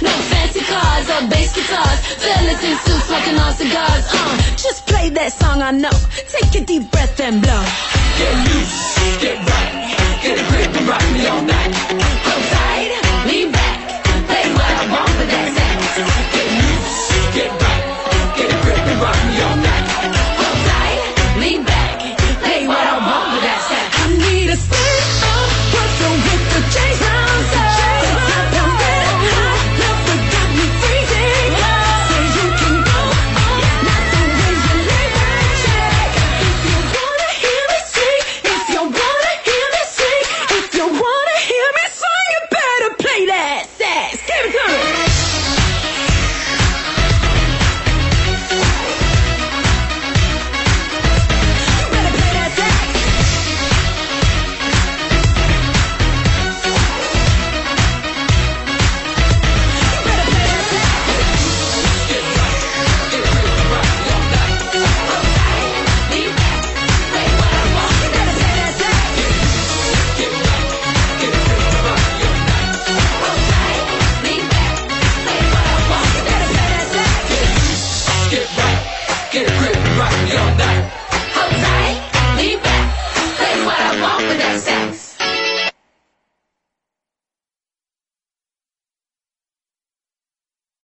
No fancy cars or bass guitars, fellas in suits smoking on cigars. Uh, just play that song I know. Take a deep breath and blow. Get loose, get right, get a grip and rock me all night.